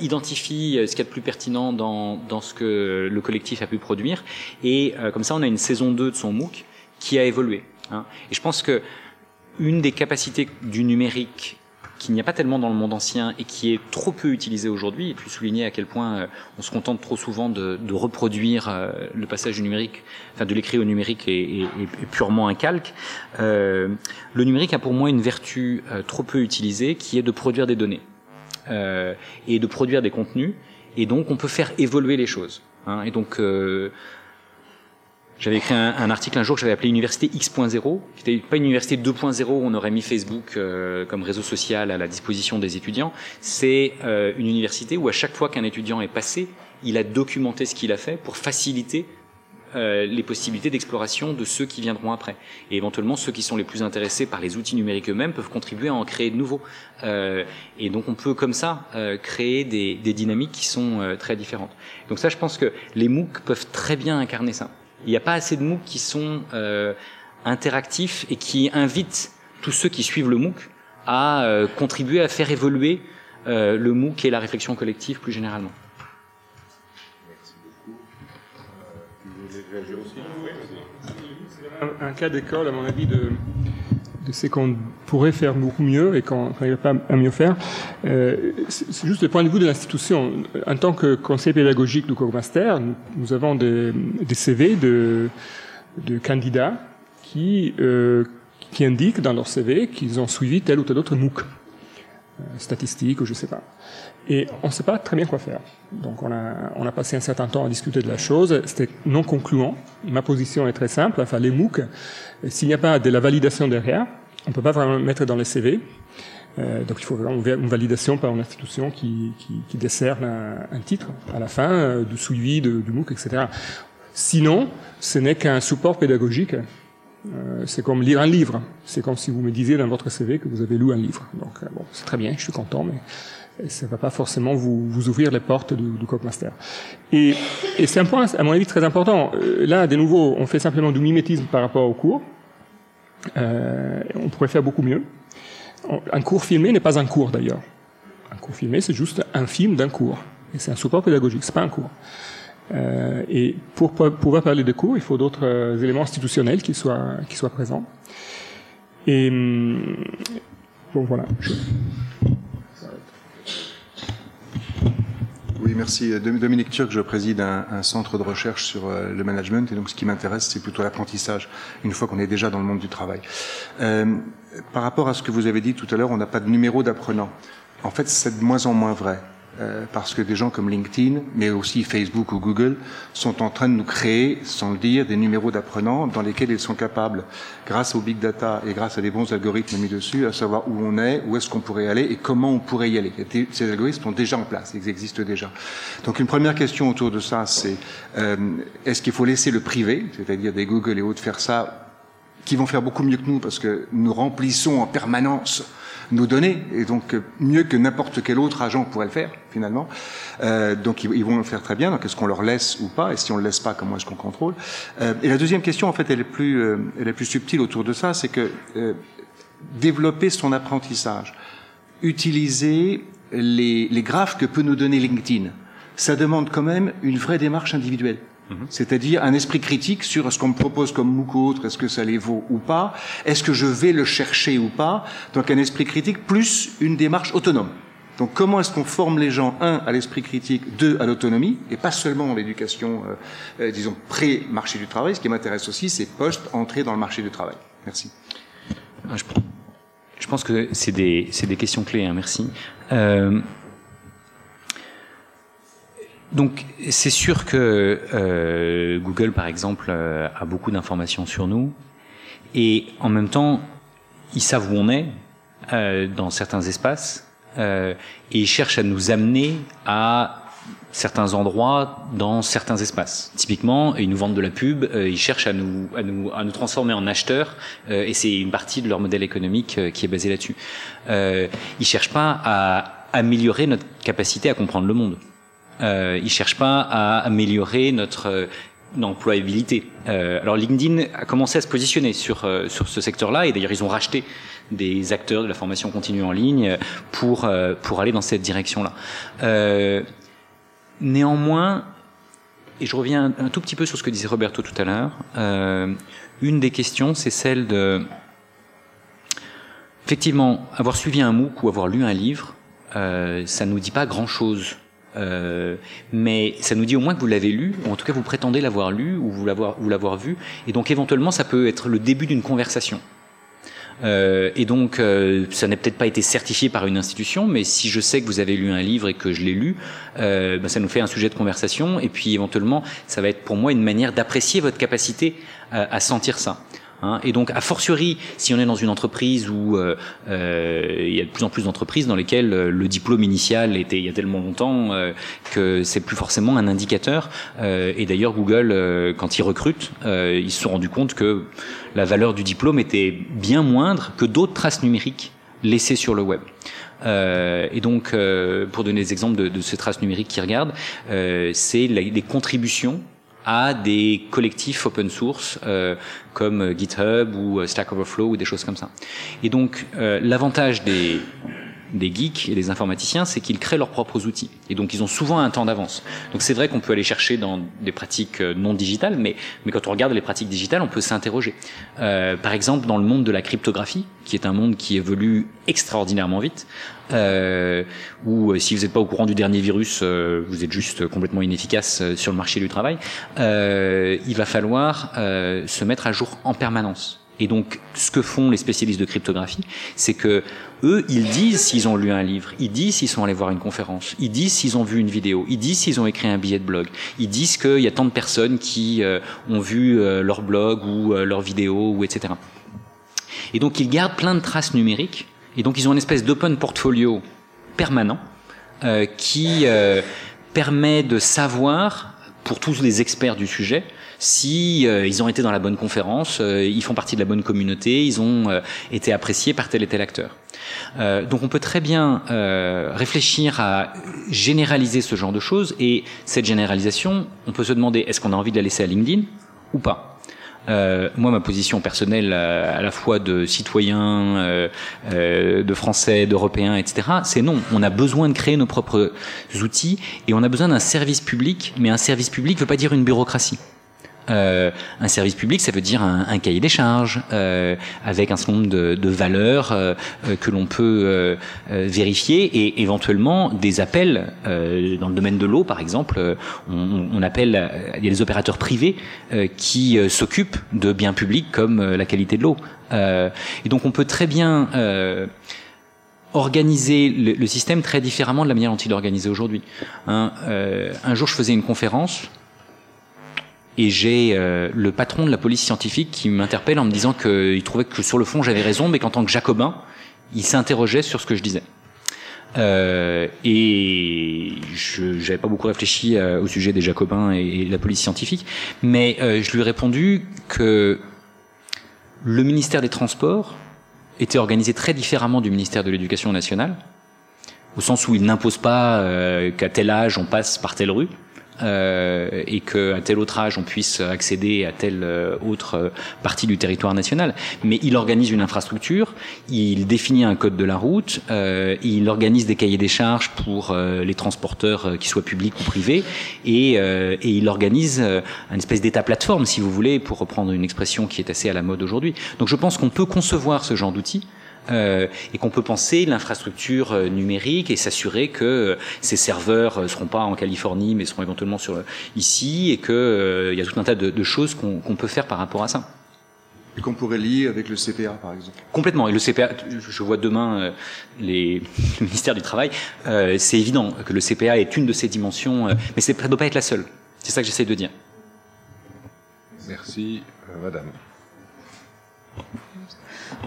identifie euh, ce qu'il y a de plus pertinent dans, dans ce que le collectif a pu produire. Et euh, comme ça, on a une saison 2 de son MOOC qui a évolué. Hein. Et je pense que une des capacités du numérique qu'il n'y a pas tellement dans le monde ancien et qui est trop peu utilisé aujourd'hui, et puis souligner à quel point on se contente trop souvent de, de reproduire le passage du numérique, enfin de l'écrit au numérique et, et, et, purement un calque. Euh, le numérique a pour moi une vertu trop peu utilisée qui est de produire des données euh, et de produire des contenus. Et donc, on peut faire évoluer les choses. Hein. Et donc, euh, j'avais écrit un, article un jour que j'avais appelé Université X.0, qui n'était pas une université 2.0 où on aurait mis Facebook euh, comme réseau social à la disposition des étudiants. C'est euh, une université où à chaque fois qu'un étudiant est passé, il a documenté ce qu'il a fait pour faciliter euh, les possibilités d'exploration de ceux qui viendront après. Et éventuellement, ceux qui sont les plus intéressés par les outils numériques eux-mêmes peuvent contribuer à en créer de nouveaux. Euh, et donc, on peut comme ça euh, créer des, des, dynamiques qui sont euh, très différentes. Donc ça, je pense que les MOOC peuvent très bien incarner ça. Il n'y a pas assez de MOOC qui sont euh, interactifs et qui invitent tous ceux qui suivent le MOOC à contribuer à faire évoluer le MOOC et la réflexion collective plus généralement. Un, un cas d'école, à mon avis, de, de ce qu'on pourrait faire beaucoup mieux et qu'on n'arrive pas à mieux faire. Euh, c'est juste le point de vue de l'institution. En tant que conseil pédagogique du cours master, nous, nous avons des, des, CV de, de candidats qui, euh, qui indiquent dans leur CV qu'ils ont suivi tel ou tel autre MOOC, euh, statistique ou je sais pas et on ne sait pas très bien quoi faire. Donc on a, passé un certain temps à discuter de la chose, c'était non concluant. Ma position est très simple, enfin les MOOC, s'il n'y a pas de la validation derrière, on ne peut pas vraiment mettre dans les CV. Euh, donc il faut vraiment une validation par une institution qui, qui, décerne un, titre à la fin euh, du suivi du MOOC, etc. Sinon, ce n'est qu'un support pédagogique. Euh, c'est comme lire un livre. C'est comme si vous me disiez dans votre CV que vous avez lu un livre. Donc euh, bon, c'est très bien, je suis content, mais ça ne va pas forcément vous, ouvrir les portes du, du. Et, c'est un point, à mon avis, très important. Euh, là, de nouveau, on fait simplement du mimétisme par rapport au cours. Euh, on pourrait faire beaucoup mieux. Un cours filmé n'est pas un cours, d'ailleurs. Un cours filmé, c'est juste un film d'un cours. Et c'est un support pédagogique, c'est pas un cours. Euh, et pour pouvoir parler de cours, il faut d'autres éléments institutionnels qui soient, présents. Et hum, bon, voilà. Oui, merci. Dominique Turc, je préside un, centre de recherche sur euh, le management et donc ce qui m'intéresse, c'est plutôt l'apprentissage, une fois qu'on est déjà dans le monde du travail. Euh, par rapport à ce que vous avez dit tout à l'heure, on n'a pas de numéro d'apprenant. En fait, c'est de moins en moins vrai. Euh, parce que des gens comme LinkedIn, mais aussi Facebook ou Google, sont en train de nous créer, sans le dire, des numéros d'apprenants dans lesquels ils sont capables, grâce au big data et grâce à des bons algorithmes mis dessus, à savoir où on est, où est-ce qu'on pourrait aller et comment on pourrait y aller. Ces algorithmes sont déjà en place, ils existent déjà. Donc une première question autour de ça, c'est euh, est-ce qu'il faut laisser le privé, c'est-à-dire des Google et autres, faire ça qui vont faire beaucoup mieux que nous parce que nous remplissons en permanence nos données, et donc euh, mieux que n'importe quel autre agent pourrait le faire finalement. Euh, donc ils, vont le faire très bien. Donc est-ce qu'on leur laisse ou pas? Et si on le laisse pas, comment est-ce qu'on contrôle? Euh, Et la deuxième question, en fait, elle est plus, euh, elle est plus subtile autour de ça, c'est que euh, développer son apprentissage, utiliser les, les graphes que peut nous donner LinkedIn, ça demande quand même une vraie démarche individuelle. Mhm. C'est-à-dire un esprit critique sur ce qu'on me propose comme MOOC ou autre, est-ce que ça les vaut ou pas, est-ce que je vais le chercher ou pas? Donc un esprit critique plus une démarche autonome. Donc comment est-ce qu'on forme les gens, un, à l'esprit critique, deux, à l'autonomie, et pas seulement l'éducation, euh, euh, disons, pré-marché du travail? Ce qui m'intéresse aussi, c'est post-entrée dans le marché du travail. Merci. Ah, je, pense que c'est des, des, questions clés, hein, merci. Euh, donc c'est sûr que euh, Google, par exemple, euh, a beaucoup d'informations sur nous, et en même temps, ils savent où on est euh, dans certains espaces, et ils cherchent à nous amener à certains endroits dans certains espaces. Typiquement, ils nous vendent de la pub, ils cherchent à nous, à nous, à nous transformer en acheteurs, et c'est une partie de leur modèle économique qui est basé là-dessus. ils cherchent pas à améliorer notre capacité à comprendre le monde. Euh, ils cherchent pas à améliorer notre euh, employabilité. Euh, alors LinkedIn a commencé à se positionner sur euh, sur ce secteur-là et d'ailleurs ils ont racheté des acteurs de la formation continue en ligne pour pour aller dans cette direction-là. néanmoins, et je reviens un, tout petit peu sur ce que disait Roberto tout à l'heure, une des questions c'est celle de effectivement avoir suivi un MOOC ou avoir lu un livre, ça nous dit pas grand-chose euh, mais ça nous dit au moins que vous l'avez lu, ou en tout cas vous prétendez l'avoir lu ou vous l'avoir vu, et donc éventuellement ça peut être le début d'une conversation. Euh, et donc, euh, ça n'a peut-être pas été certifié par une institution, mais si je sais que vous avez lu un livre et que je l'ai lu, euh, ben, ça nous fait un sujet de conversation. Et puis, éventuellement, ça va être pour moi une manière d'apprécier votre capacité à sentir ça. Hein. et donc, a fortiori, si on est dans une entreprise où euh, euh, il y a de plus en plus d'entreprises dans lesquelles euh, le diplôme initial était il y a tellement longtemps que c'est plus forcément un indicateur. et d'ailleurs, Google, quand ils recrutent, ils se sont rendus compte que la valeur du diplôme était bien moindre que d'autres traces numériques laissées sur le web. Euh, et donc, euh, pour donner des exemples de, de ces traces numériques qu'ils regardent, euh, c'est les contributions à des collectifs open source euh, comme GitHub ou Stack Overflow ou des choses comme ça. Et donc euh, l'avantage des des geeks et des informaticiens, c'est qu'ils créent leurs propres outils. Et donc, ils ont souvent un temps d'avance. Donc, c'est vrai qu'on peut aller chercher dans des pratiques euh, non digitales, mais, mais quand on regarde les pratiques digitales, on peut s'interroger. Euh, par exemple, dans le monde de la cryptographie, qui est un monde qui évolue extraordinairement vite, euh, où euh, si vous n'êtes pas au courant du dernier virus, euh, vous êtes juste complètement inefficace euh, sur le marché du travail, il va falloir se mettre à jour en permanence. Et donc, ce que font les spécialistes de cryptographie, c'est que eux, ils disent s'ils ont lu un livre, ils disent s'ils sont allés voir une conférence, ils disent s'ils ont vu une vidéo, ils disent s'ils ont écrit un billet de blog, ils disent qu'il y a tant de personnes qui ont vu leur blog ou leur vidéo ou etc. Et donc, ils gardent plein de traces numériques et donc ils ont une espèce d'open portfolio permanent euh, qui euh, permet de savoir, pour tous les experts du sujet, si euh, ils ont été dans la bonne conférence, euh, ils font partie de la bonne communauté, ils ont euh, été appréciés par tel et tel acteur. donc on peut très bien réfléchir à généraliser ce genre de choses et cette généralisation, on peut se demander est-ce qu'on a envie de la laisser à LinkedIn ou pas? Euh, moi, ma position personnelle, euh, à, la fois de citoyen, euh, euh, de français, d'européen, etc., c'est non. On a besoin de créer nos propres outils et on a besoin d'un service public, mais un service public ne veut pas dire une bureaucratie. Euh, un service public, ça veut dire un, un cahier des charges euh, avec un certain nombre de, de valeurs euh, euh que l'on peut euh, vérifier et éventuellement des appels dans le domaine de l'eau, par exemple. On, on, appelle, il y a des opérateurs privés qui s'occupent de biens publics comme la qualité de l'eau. et donc on peut très bien organiser le, le, système très différemment de la manière dont il est organisé aujourd'hui. Hein, un jour, je faisais une conférence et j'ai euh, le patron de la police scientifique qui m'interpelle en me disant qu'il trouvait que sur le fond j'avais raison, mais qu'en tant que jacobin, il s'interrogeait sur ce que je disais. Euh, et je n'avais pas beaucoup réfléchi euh, au sujet des jacobins et, et, la police scientifique, mais euh, je lui ai répondu que le ministère des Transports était organisé très différemment du ministère de l'Éducation nationale, au sens où il n'impose pas euh, qu'à tel âge on passe par telle rue, euh, et qu'à tel autre âge on puisse accéder à telle euh, autre euh, partie du territoire national. Mais il organise une infrastructure, il définit un code de la route, euh, il organise des cahiers des charges pour les transporteurs euh, qui soient publics ou privés, et, et il organise une espèce d'état plateforme, si vous voulez, pour reprendre une expression qui est assez à la mode aujourd'hui. Donc je pense qu'on peut concevoir ce genre d'outils euh, et qu'on peut penser l'infrastructure euh, numérique et s'assurer que ces serveurs ne seront pas en Californie mais seront éventuellement sur ici et qu'il y a tout un tas de, choses qu'on peut faire par rapport à ça. Et qu'on pourrait lier avec le CPA, par exemple. Complètement. Et le CPA, je vois demain les, le ministère du Travail. c'est évident que le CPA est une de ces dimensions, mais ça ne doit pas être la seule. C'est ça que j'essaie de dire. Merci, Madame.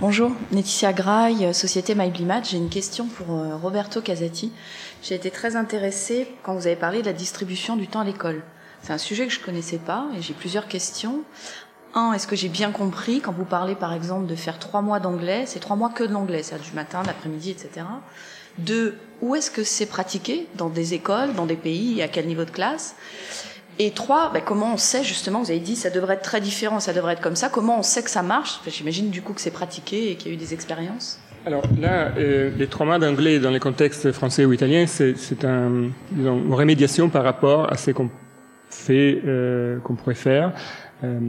Bonjour, Laetitia Graille, Société MyBlimat. J'ai une question pour euh, Roberto Casati. J'ai été très intéressée quand vous avez parlé de la distribution du temps à l'école. C'est un sujet que je connaissais pas et j'ai plusieurs questions. Un, est-ce que j'ai bien compris quand vous parlez par exemple de faire trois mois d'anglais, c'est trois mois que de l'anglais, c'est-à-dire du matin, l'après-midi, etc. Deux, où est-ce que c'est pratiqué? Dans des écoles, dans des pays, à quel niveau de classe? Et trois, ben, comment on sait justement, vous avez dit ça devrait être très différent, ça devrait être comme ça, comment on sait que ça marche? J'imagine du coup que c'est pratiqué et qu'il y a eu des expériences. Alors là, euh, les mois d'anglais dans les contextes français ou italiens, c'est un, une rémédiation par rapport à ce qu'on fait, euh, qu'on pourrait faire. Euh,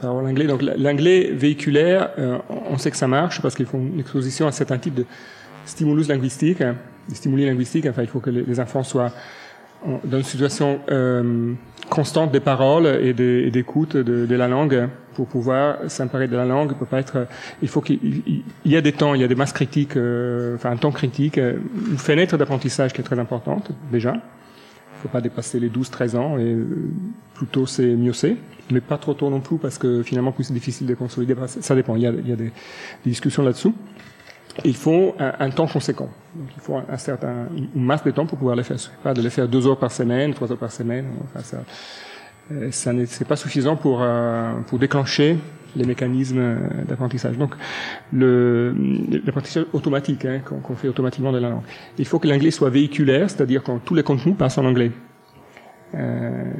par l'anglais. Donc l'anglais véhiculaire, euh, on sait que ça marche parce qu'ils font une exposition à certains types de stimulus linguistiques, hein, des stimuli linguistiques. Enfin, il faut que les enfants soient dans une situation euh, constante des paroles et d'écoute de, de, la langue pour pouvoir s'emparer de la langue peut pas être il faut qu'il y a des temps il y a des masses critiques euh, enfin un temps critique une fenêtre d'apprentissage qui est très importante déjà. Il faut pas dépasser les 12 13 ans et euh, plutôt c'est mieux c'est. Mais pas trop tôt non plus parce que finalement plus c'est difficile de consolider ça dépend il y a, il y a des discussions là-dessous il faut un, temps conséquent. Donc, il faut un, certain, une masse de temps pour pouvoir les faire. Pas de les faire deux heures par semaine, trois heures par semaine. Enfin, ça, euh, ça c'est pas suffisant pour euh, pour déclencher les mécanismes d'apprentissage. Donc, l'apprentissage automatique hein, qu'on fait automatiquement de la langue. Il faut que l'anglais soit véhiculaire, c'est-à-dire que tous les contenus passent en anglais, euh,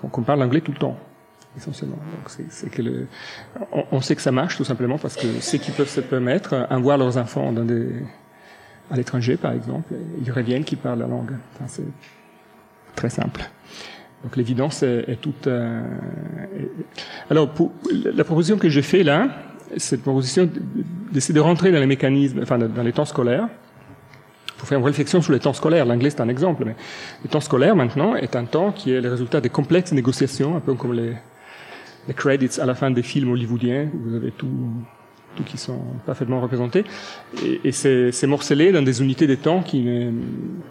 qu'on parle anglais tout le temps essentiellement. Donc c'est que le, on, sait que ça marche tout simplement parce que ceux qui peuvent se permettre envoient leurs enfants dans des, à l'étranger par exemple, ils reviennent qui parlent la langue. Enfin, c'est très simple. Donc l'évidence est, est, toute. Euh, alors pour, la proposition que j'ai fait là, cette proposition d'essayer de rentrer dans les mécanismes, enfin dans les temps scolaires, pour faire une réflexion sur les temps scolaires. L'anglais c'est un exemple, mais le temps scolaire maintenant est un temps qui est le résultat des complexes négociations, un peu comme les les credits à la fin des films hollywoodiens, vous avez tout, tout qui sont parfaitement représentés, et, et c'est morcelé dans des unités de temps qui,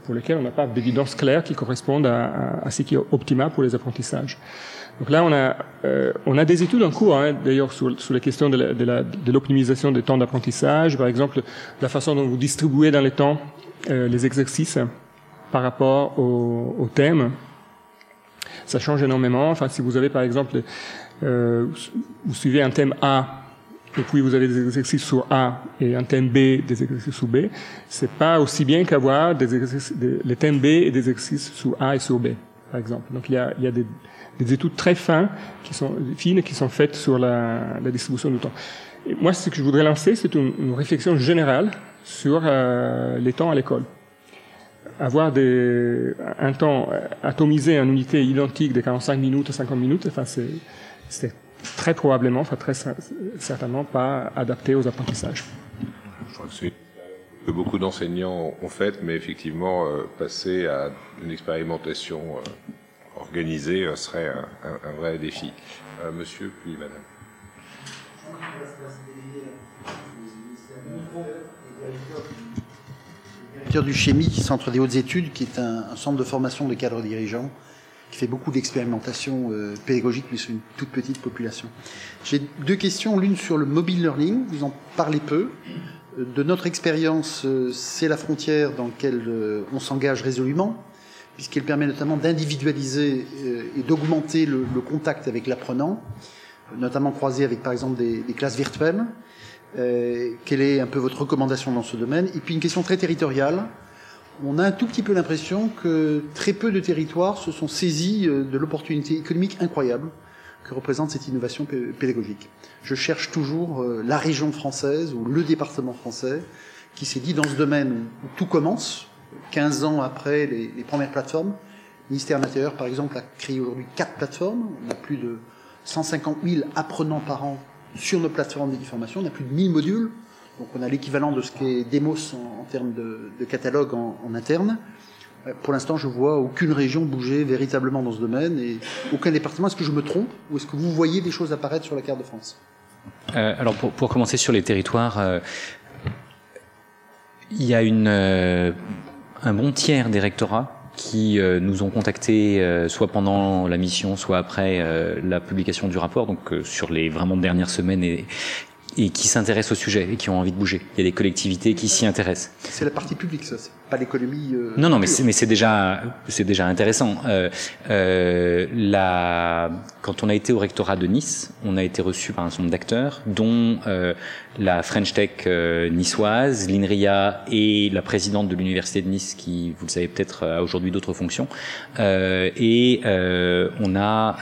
pour lesquelles on n'a pas d'évidence claire qui correspondent à, à, ce qui est optimal pour les apprentissages. Donc là, on a, euh, on a des études en cours, hein, d'ailleurs, sur, sur les questions de l'optimisation de des temps d'apprentissage, par exemple, la façon dont vous distribuez dans les temps euh, les exercices par rapport au, au thème. Ça change énormément. Enfin, si vous avez, par exemple, vous suivez un thème A et puis vous avez des exercices sur A et un thème B, des exercices sur B, c'est pas aussi bien qu'avoir les thèmes B et des exercices sur A et sur B, par exemple. Donc il y a, des, des, études très fines qui sont faites sur la, distribution du temps. Moi, ce que je voudrais lancer, c'est une, réflexion générale sur euh, les temps à l'école. Avoir un temps atomisé en unités identiques de 45 minutes à 50 minutes, enfin c'est c'est très probablement, enfin très certainement pas adapté aux apprentissages. Je crois que c'est que beaucoup d'enseignants ont fait, mais effectivement, euh, passer à une expérimentation euh, organisée euh, serait un, un, vrai défi. monsieur, puis madame. du Chimie, Centre des hautes études, qui est un, un centre de formation de cadres dirigeants qui fait beaucoup d'expérimentation euh, pédagogique, mais sur une toute petite population. J'ai deux questions, l'une sur le mobile learning, vous en parlez peu. Euh, de notre expérience, euh, c'est la frontière dans laquelle on s'engage résolument, puisqu'elle permet notamment d'individualiser et d'augmenter le, contact avec l'apprenant, notamment croisé avec par exemple des, classes virtuelles. Euh, quelle est un peu votre recommandation dans ce domaine? Et puis une question très territoriale on a un tout petit peu l'impression que très peu de territoires se sont saisis euh, de l'opportunité économique incroyable que représente cette innovation pédagogique. Je cherche toujours euh, la région française ou le département français qui s'est dit dans ce domaine où tout commence, 15 ans après les, premières plateformes. Le ministère de l'Intérieur, par exemple, a créé aujourd'hui quatre plateformes. On a plus de 150 000 apprenants par an sur nos plateformes de formation. On a plus de 1000 modules Donc on a l'équivalent de ce qu'est Demos en, termes de, catalogue en, interne. Euh, pour l'instant, je vois aucune région bouger véritablement dans ce domaine et aucun département. Est-ce que je me trompe ou est-ce que vous voyez des choses apparaître sur la carte de France? Euh, Alors pour, commencer sur les territoires, euh, il y a un bon tiers des rectorats qui nous ont contactés soit pendant la mission, soit après la publication du rapport, donc sur les vraiment dernières semaines et, et qui s'intéressent au sujet et qui ont envie de bouger. Il y a des collectivités qui s'y intéressent. C'est la partie publique, ça, pas l'économie. Euh, non, non, mais c'est, mais c'est déjà, c'est déjà intéressant. Euh, euh, la, quand on a été au rectorat de Nice, on a été reçu par un certain nombre d'acteurs, dont euh, la French Tech euh, niçoise, l'INRIA et la présidente de l'université de Nice, qui, vous le savez peut-être, a aujourd'hui d'autres fonctions. et on a,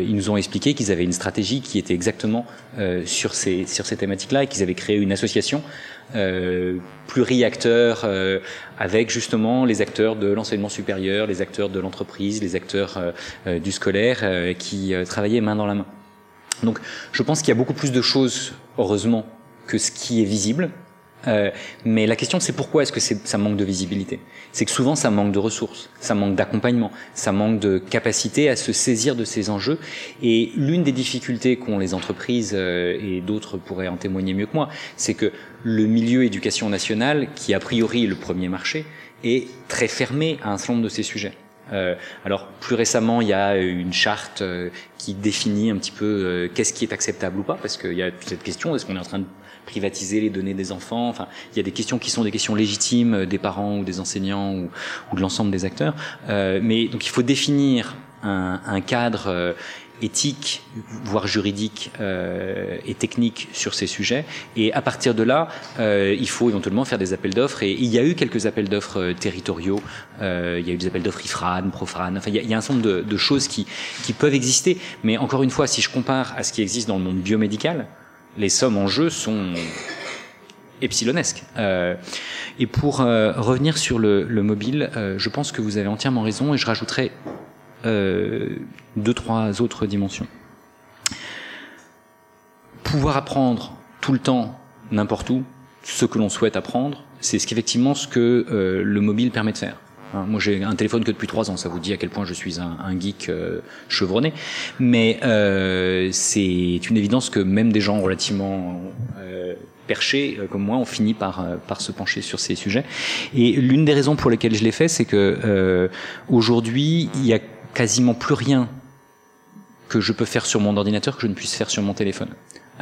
ils nous ont expliqué qu'ils avaient une stratégie qui était exactement sur ces sur ces thématiques-là et qu'ils avaient créé une association euh, pluri-acteurs euh, avec justement les acteurs de l'enseignement supérieur, les acteurs de l'entreprise, les acteurs euh, du scolaire qui travaillaient main dans la main. Donc je pense qu'il y a beaucoup plus de choses, heureusement, que ce qui est visible. Euh, mais la question c'est pourquoi est-ce que ça manque de visibilité? C'est que souvent ça manque de ressources, ça manque d'accompagnement, ça manque de capacité à se saisir de ces enjeux. Et l'une des difficultés qu'ont les entreprises, euh, et d'autres pourraient en témoigner mieux que moi, c'est que le milieu éducation nationale, qui a priori est le premier marché, est très fermé à un certain nombre de ces sujets. Euh, alors plus récemment, il y a une charte euh, qui définit un petit peu qu'est-ce qui est acceptable ou pas, parce qu'il y a cette question est-ce qu'on est en train de privatiser les données des enfants. Enfin, il y a des questions qui sont des questions légitimes euh, des parents ou des enseignants ou, ou de l'ensemble des acteurs. Euh, mais donc il faut définir un, un cadre euh, éthique, voire juridique euh, et technique sur ces sujets. Et à partir de là, euh, il faut éventuellement faire des appels d'offres. Et il y a eu quelques appels d'offres euh, territoriaux. Euh, il y a eu des appels d'offres IFRAN, Profran. Enfin, il y, a, il y a un nombre de, de, choses qui, qui peuvent exister. Mais encore une fois, si je compare à ce qui existe dans le monde biomédical, les sommes en jeu sont epsilonesques. Euh, et pour euh, revenir sur le, le mobile, euh, je pense que vous avez entièrement raison et je rajouterai euh, deux, trois autres dimensions. Pouvoir apprendre tout le temps, n'importe où, ce que l'on souhaite apprendre, c'est ce qu'effectivement ce que euh, le mobile permet de faire. Hein, moi, j'ai un téléphone que depuis trois ans. Ça vous dit à quel point je suis un, geek euh, chevronné. Mais euh, c'est une évidence que même des gens relativement euh, perchés euh, comme moi ont fini par, euh, par se pencher sur ces sujets. Et l'une des raisons pour lesquelles je l'ai fait, c'est que aujourd'hui, il y a quasiment plus rien que je peux faire sur mon ordinateur que je ne puisse faire sur mon téléphone.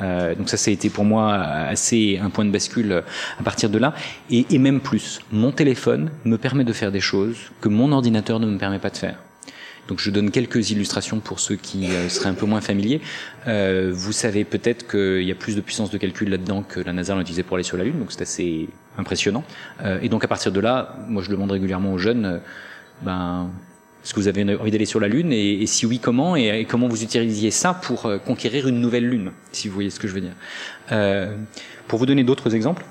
Euh, donc ça, ça a été pour moi assez un point de bascule à partir de là. Et, et, même plus, mon téléphone me permet de faire des choses que mon ordinateur ne me permet pas de faire. Donc je donne quelques illustrations pour ceux qui euh, seraient un peu moins familiers. Euh, vous savez peut-être qu'il y a plus de puissance de calcul là-dedans que la NASA l'a utilisé pour aller sur la Lune, donc c'est assez impressionnant. Euh, et donc à partir de là, moi je demande régulièrement aux jeunes, euh, ben est-ce que vous avez envie d'aller sur la Lune et, si oui, comment et, et, comment vous utilisiez ça pour euh, conquérir une nouvelle Lune, si vous voyez ce que je veux dire? Euh, pour vous donner d'autres exemples,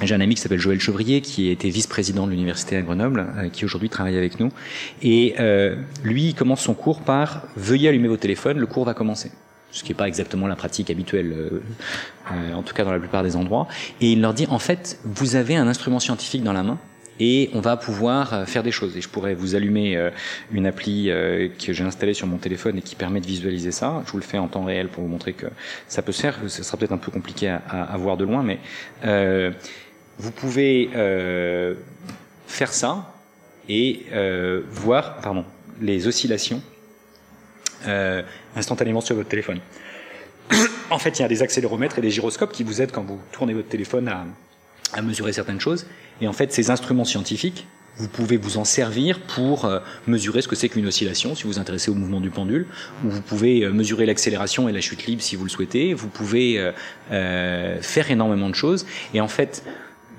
j'ai un ami qui s'appelle Joël Chevrier, qui était vice-président de l'université à Grenoble, euh, qui aujourd'hui travaille avec nous. Et euh, lui, il commence son cours par « Veuillez allumer vos téléphones, le cours va commencer » ce qui n'est pas exactement la pratique habituelle, euh, euh, en tout cas dans la plupart des endroits. Et il leur dit, en fait, vous avez un instrument scientifique dans la main, et on va pouvoir euh, faire des choses. Et je pourrais vous allumer euh, une appli euh, que j'ai installée sur mon téléphone et qui permet de visualiser ça. Je vous le fais en temps réel pour vous montrer que ça peut se faire. Ce sera peut-être un peu compliqué à, voir de loin, mais vous pouvez faire ça et voir pardon, les oscillations instantanément sur votre téléphone. en fait, il y a des accéléromètres et des gyroscopes qui vous aident quand vous tournez votre téléphone à mesurer certaines choses. Et en fait, ces instruments scientifiques, vous pouvez vous en servir pour euh, mesurer ce que c'est qu'une oscillation, si vous vous intéressez au mouvement du pendule, ou vous pouvez euh, mesurer l'accélération et la chute libre si vous le souhaitez. Vous pouvez euh, faire énormément de choses. Et en fait,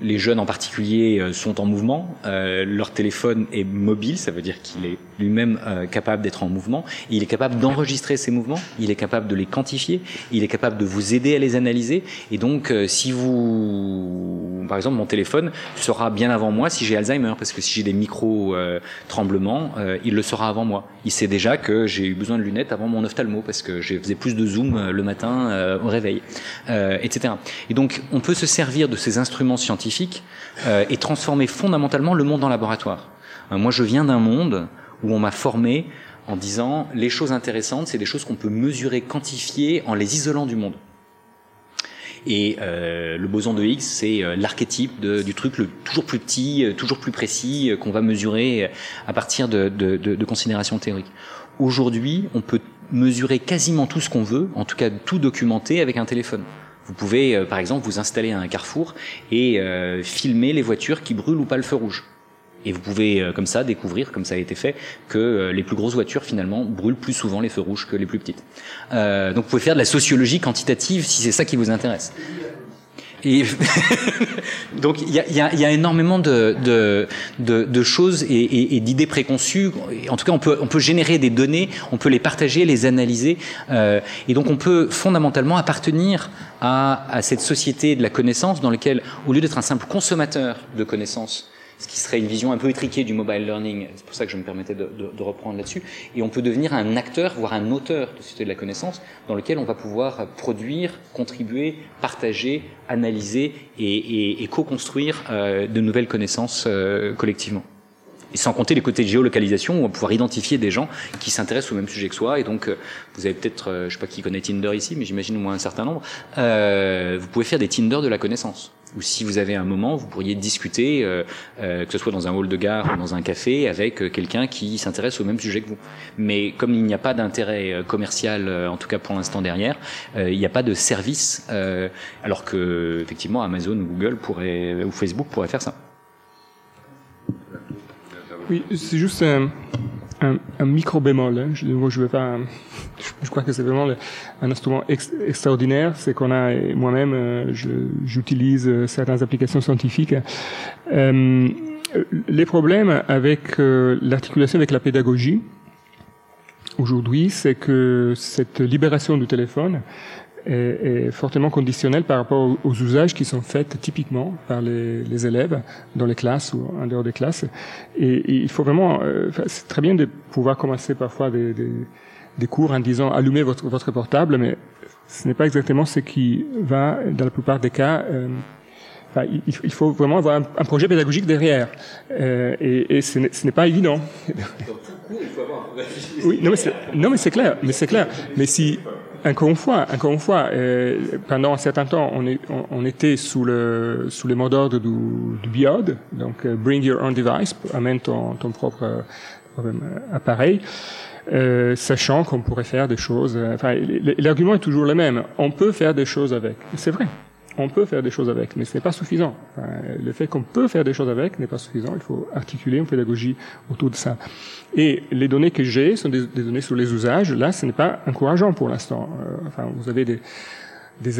les jeunes en particulier euh, sont en mouvement, euh, leur téléphone est mobile, ça veut dire qu'il est lui-même euh, capable d'être en mouvement, il est capable d'enregistrer ces mouvements, il est capable de les quantifier, il est capable de vous aider à les analyser, et donc euh, si vous par exemple, mon téléphone sera bien avant moi si j'ai Alzheimer, parce que si j'ai des micro-tremblements, euh, il le sera avant moi. Il sait déjà que j'ai eu besoin de lunettes avant mon ophtalmo, parce que je faisais plus de zoom euh, le matin au réveil, etc. Et donc, on peut se servir de ces instruments scientifiques et transformer fondamentalement le monde en laboratoire. moi, je viens d'un monde où on m'a formé en disant les choses intéressantes, c'est des choses qu'on peut mesurer, quantifier en les isolant du monde. Et euh, le boson de Higgs, c'est euh, l'archétype du truc toujours plus petit, euh, toujours plus précis, qu'on va mesurer à partir de considérations théoriques. Aujourd'hui, on peut mesurer quasiment tout ce qu'on veut, en tout cas tout documenter avec un téléphone. Vous pouvez, par exemple, vous installer à un carrefour et filmer les voitures qui brûlent ou pas le feu rouge. Et vous pouvez euh, comme ça découvrir, comme ça a été fait, que euh, les plus grosses voitures finalement brûlent plus souvent les feux rouges que les plus petites. Euh, donc vous pouvez faire de la sociologie quantitative si c'est ça qui vous intéresse. Et donc il y a, y, a, y a, énormément de, de, de, de choses et, et, et d'idées préconçues. En tout cas, on peut, on peut générer des données, on peut les partager, les analyser. Euh, et donc on peut fondamentalement appartenir à, à cette société de la connaissance dans laquelle, au lieu d'être un simple consommateur de connaissances, ce qui serait une vision un peu étriquée du mobile learning. C'est pour ça que je me permettais de, de, de reprendre là-dessus. Et on peut devenir un acteur, voire un auteur de société de la connaissance, dans lequel on va pouvoir produire, contribuer, partager, analyser et, et, et co-construire euh, de nouvelles connaissances euh, collectivement. Et sans compter les côtés de géolocalisation, où on va pouvoir identifier des gens qui s'intéressent au même sujet que soi. Et donc, euh, vous avez peut-être, euh, je sais pas qui connaît Tinder ici, mais j'imagine au moins un certain nombre. Euh, vous pouvez faire des Tinder de la connaissance ou si vous avez un moment, vous pourriez discuter, euh, euh, que ce soit dans un hall de gare ou dans un café, avec euh, quelqu'un qui s'intéresse au même sujet que vous. Mais comme il n'y a pas d'intérêt euh, commercial, euh, en tout cas pour l'instant derrière, il n'y a pas de service, alors que effectivement Amazon ou Google pourrait, ou Facebook pourrait faire ça. Oui, c'est juste un, micro bémol. Hein. Je, pas. Je, crois que c'est vraiment un instrument ex, extraordinaire. C'est qu'on a moi-même, euh, j'utilise euh, certaines applications scientifiques. Euh, les problèmes avec l'articulation avec la pédagogie aujourd'hui, c'est que cette libération du téléphone est, est, fortement conditionnel par rapport aux, aux, usages qui sont faits typiquement par les, les, élèves dans les classes ou en dehors des classes. Et, et il faut vraiment, euh, c'est très bien de pouvoir commencer parfois des, des, des, cours en disant allumez votre, votre portable, mais ce n'est pas exactement ce qui va, dans la plupart des cas, euh, Enfin, il, il, faut vraiment avoir un, projet pédagogique derrière. Euh, et, et ce n'est pas évident. oui, non mais c'est, non mais c'est clair, mais c'est clair. Mais si encore une fois, encore une fois, euh, pendant un certain temps, on, est, on, on, était sous le sous les mots d'ordre du, du BIOD, donc uh, bring your own device, amène ton, ton propre euh, appareil. Euh, sachant qu'on pourrait faire des choses. Enfin, l'argument est toujours le même. On peut faire des choses avec. C'est vrai on peut faire des choses avec, mais ce n'est pas suffisant. Le fait qu'on peut faire des choses avec n'est pas suffisant. Il faut articuler une pédagogie autour de ça. Et les données que j'ai sont des, données sur les usages. Là, ce n'est pas encourageant pour l'instant. Euh, enfin, vous avez des,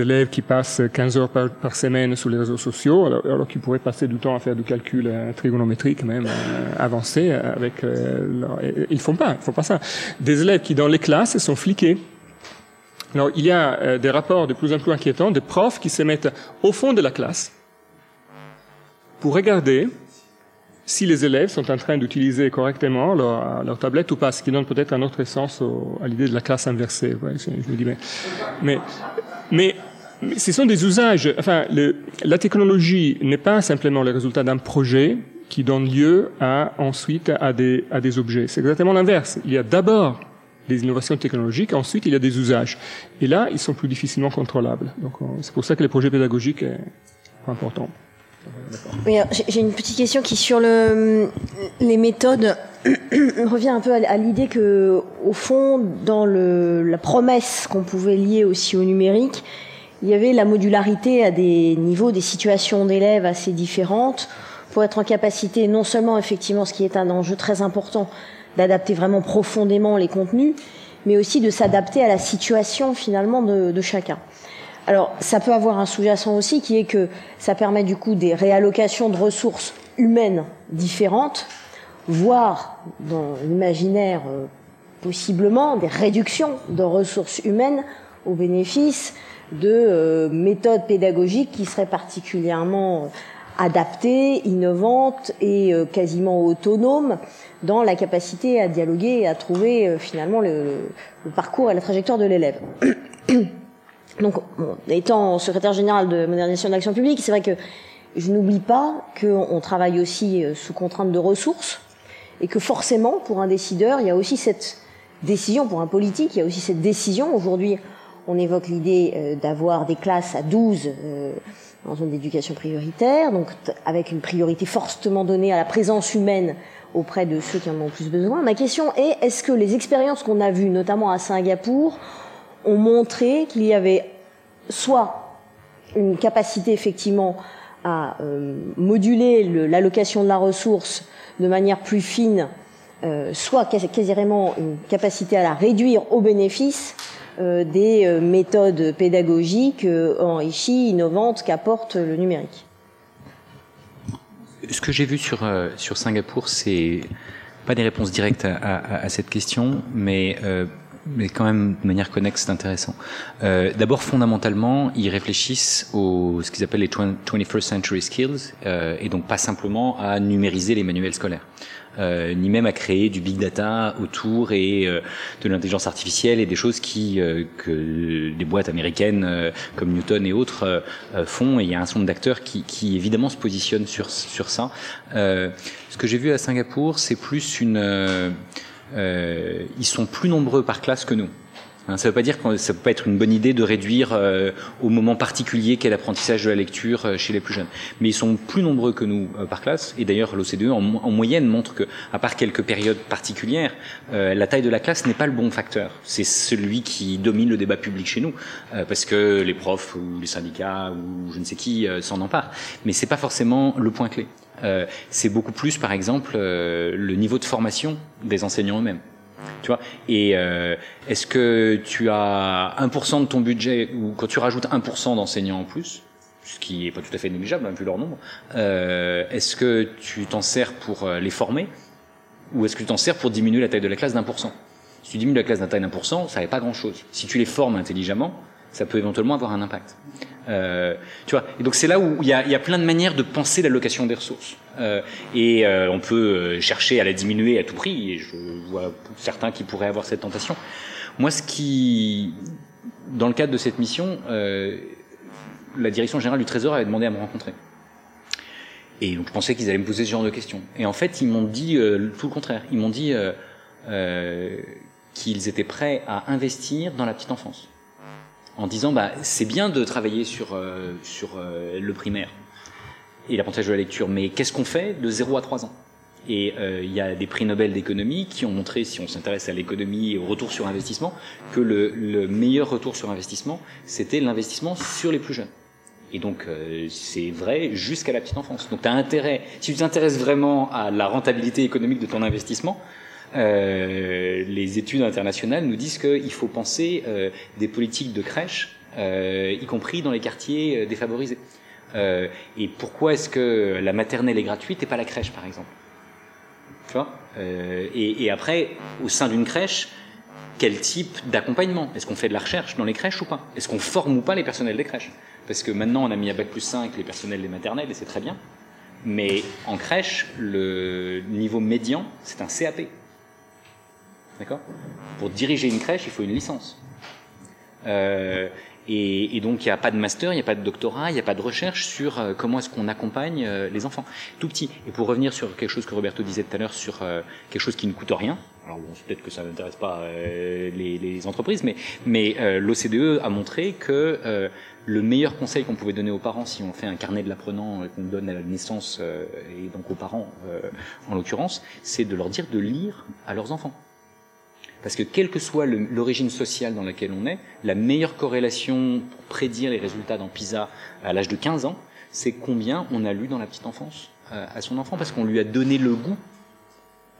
élèves qui passent 15 heures par, semaine sur les réseaux sociaux, alors, qu'ils pourraient passer du temps à faire du calcul euh, trigonométrique même euh, avancé avec. Leur, ils font pas, ils font pas ça. Des élèves qui dans les classes sont fliqués il y a euh, des rapports de plus en plus inquiétants de profs qui se mettent au fond de la classe pour regarder si les élèves sont en train d'utiliser correctement leur, leur, tablette ou pas, ce qui donne peut-être un autre sens à l'idée de la classe inversée. Je me dis, mais, mais, mais, mais, ce sont des usages. Enfin, la technologie n'est pas simplement le résultat d'un projet qui donne lieu à, ensuite à des, à des objets. C'est exactement l'inverse. Il y a d'abord des innovations technologiques. Ensuite, il y a des usages. Et là, ils sont plus difficilement contrôlables. Donc, c'est pour ça que les projets pédagogiques sont importants. Oui, j'ai une petite question qui, sur le, les méthodes, revient un peu à, l'idée que, au fond, dans la promesse qu'on pouvait lier aussi au numérique, il y avait la modularité à des niveaux, des situations d'élèves assez différentes, pour être en capacité, non seulement effectivement, ce qui est un enjeu très important, d'adapter vraiment profondément les contenus, mais aussi de s'adapter à la situation finalement de, chacun. Alors, ça peut avoir un sous-jacent aussi qui est que ça permet du coup des réallocations de ressources humaines différentes, voire dans l'imaginaire euh, possiblement des réductions de ressources humaines au bénéfice de méthodes pédagogiques qui seraient particulièrement adaptées, innovantes et quasiment autonomes dans la capacité à dialoguer et à trouver finalement le, parcours et la trajectoire de l'élève. Donc, étant secrétaire général de modernisation de l'action publique, c'est vrai que je n'oublie pas qu'on travaille aussi sous contrainte de ressources et que forcément, pour un décideur, il y a aussi cette décision, pour un politique, il y a aussi cette décision. Aujourd'hui, on évoque l'idée euh, d'avoir des classes à 12 dans zone d'éducation prioritaire, donc avec une priorité fortement donnée à la présence humaine auprès de ceux qui en ont plus besoin. Ma question est, est-ce que les expériences qu'on a vues, notamment à Singapour, ont montré qu'il y avait soit une capacité effectivement à euh, moduler l'allocation de la ressource de manière plus fine, euh, soit quasiment une capacité à la réduire au bénéfice des euh, méthodes pédagogiques enrichies, innovantes qu'apporte le numérique. Ce que j'ai vu sur, Singapour, c'est pas des réponses directes à, cette question, mais mais quand même de manière connexe, c'est intéressant. Euh, D'abord, fondamentalement, ils réfléchissent aux ce qu'ils appellent les 21st century skills, euh, et donc pas simplement à numériser les manuels scolaires. Euh, ni même à créer du big data autour et euh, de l'intelligence artificielle et des choses qui euh, que des boîtes américaines euh, comme Newton et autres font. Et il y a un certain nombre d'acteurs qui, qui, évidemment se positionnent sur sur ça. ce que j'ai vu à Singapour, c'est plus une euh, ils sont plus nombreux par classe que nous. Hein, ça ne veut pas dire que ça peut pas être une bonne idée de réduire euh, au moment particulier qu'est l'apprentissage de la lecture euh, chez les plus jeunes. Mais ils sont plus nombreux que nous euh, par classe. Et d'ailleurs, l'OCDE en, en, moyenne montre que, à part quelques périodes particulières, la taille de la classe n'est pas le bon facteur. C'est celui qui domine le débat public chez nous, parce que les profs ou les syndicats ou je ne sais qui s'en emparent. Mais c'est pas forcément le point clé. Euh, c'est beaucoup plus, par exemple, euh, le niveau de formation des enseignants eux-mêmes. Tu vois Et euh, est-ce que tu as 1% de ton budget, ou quand tu rajoutes 1% d'enseignants en plus, ce qui est pas tout à fait négligeable, hein, vu leur nombre, est-ce que tu t'en sers pour les former, ou est-ce que tu t'en sers pour diminuer la taille de la classe d'un pour cent? Si tu diminues la classe d'un taille d'un pour cent, ça n'est pas grand-chose. Si tu les formes intelligemment, ça peut éventuellement avoir un impact. Euh, tu vois. Et donc c'est là où il y a, y a, plein de manières de penser l'allocation des ressources. Euh, et euh, on peut euh, chercher à la diminuer à tout prix. Et je vois certains qui pourraient avoir cette tentation. Moi, ce qui, dans le cadre de cette mission, euh, la direction générale du Trésor avait demandé à me rencontrer. Et donc je pensais qu'ils allaient me poser ce genre de questions. Et en fait, ils m'ont dit tout le contraire. Ils m'ont dit qu'ils étaient prêts à investir dans la petite enfance en disant bah, c'est bien de travailler sur, euh, sur euh, le primaire et l'apprentissage de la lecture, mais qu'est-ce qu'on fait de 0 à 3 ans? Et euh, il y a des prix Nobel d'économie qui ont montré, si on s'intéresse à l'économie et au retour sur investissement, que le, le meilleur retour sur investissement, c'était l'investissement sur les plus jeunes. Et donc c'est vrai jusqu'à la petite enfance. Donc tu as intérêt, si tu t'intéresses vraiment à la rentabilité économique de ton investissement, euh, les études internationales nous disent qu'il faut penser euh, des politiques de crèche, euh, y compris dans les quartiers défavorisés. et pourquoi est-ce que la maternelle est gratuite et pas la crèche, par exemple? Tu vois? Et, et, après, au sein d'une crèche, quel type d'accompagnement? Est-ce qu'on fait de la recherche dans les crèches ou pas? Est-ce qu'on forme ou pas les personnels des crèches? Parce que maintenant, on a mis à Bac plus 5 les personnels des maternelles, et c'est très bien. Mais en crèche, le niveau médian, c'est un CAP. D'accord? Pour diriger une crèche, il faut une licence. Euh, et, et, donc il n'y a pas de master, il n'y a pas de doctorat, il n'y a pas de recherche sur euh, comment est-ce qu'on accompagne euh, les enfants. Tout petit. Et pour revenir sur quelque chose que Roberto disait tout à l'heure, sur euh, quelque chose qui ne coûte rien, alors bon, peut-être que ça n'intéresse pas les, les, entreprises, mais, mais l'OCDE a montré que le meilleur conseil qu'on pouvait donner aux parents, si on fait un carnet de l'apprenant qu'on donne à la naissance, et donc aux parents en l'occurrence, c'est de leur dire de lire à leurs enfants. Parce que quelle que soit l'origine sociale dans laquelle on est, la meilleure corrélation pour prédire les résultats dans PISA à l'âge de 15 ans, c'est combien on a lu dans la petite enfance euh, à son enfant, parce qu'on lui a donné le goût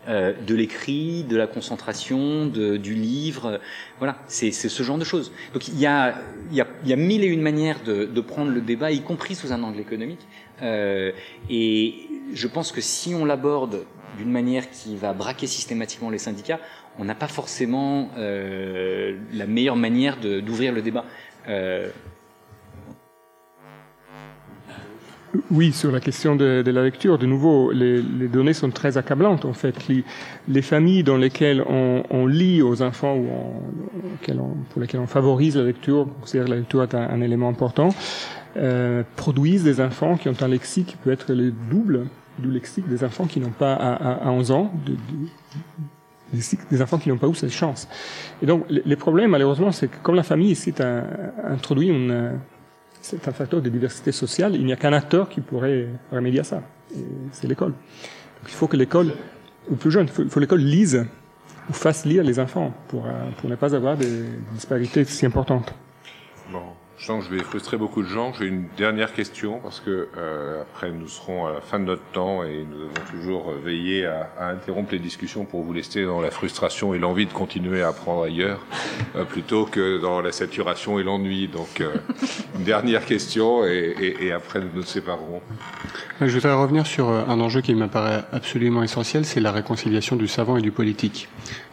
euh, de l'écrit, de la concentration, de, du livre. Voilà, c'est ce genre de choses. Donc il y a, y a, y a mille et une manières de, de, prendre le débat, y compris sous un angle économique. Euh, et je pense que si on l'aborde d'une manière qui va braquer systématiquement les syndicats, on n'a pas forcément euh, la meilleure manière d'ouvrir le débat. Euh. Oui, sur la question de, la lecture, de nouveau, les, données sont très accablantes en fait. Les, familles dans lesquelles on, lit aux enfants ou pour lesquelles on favorise la lecture, on considère que la lecture est un, élément important, euh, produisent des enfants qui ont un lexique qui peut être le double du lexique des enfants qui n'ont pas à, 11 ans des enfants qui n'ont pas eu cette chance. Et donc, les, problèmes, malheureusement, c'est que comme la famille a introduit c'est un facteur de diversité sociale. Il n'y a qu'un acteur qui pourrait remédier à ça. C'est l'école. Il faut que l'école, ou plus jeune, il faut, que l'école lise ou fasse lire les enfants pour, euh, pour ne pas avoir des disparités si importantes. Bon. Je sens que je vais frustrer beaucoup de gens. J'ai une dernière question parce que euh, après nous serons à la fin de notre temps et nous avons toujours veillé à, à interrompre les discussions pour vous laisser dans la frustration et l'envie de continuer à apprendre ailleurs euh, plutôt que dans la saturation et l'ennui. Donc euh, une dernière question et, et, et, après nous nous séparerons. Je voudrais revenir sur un enjeu qui m'apparaît absolument essentiel, c'est la réconciliation du savant et du politique.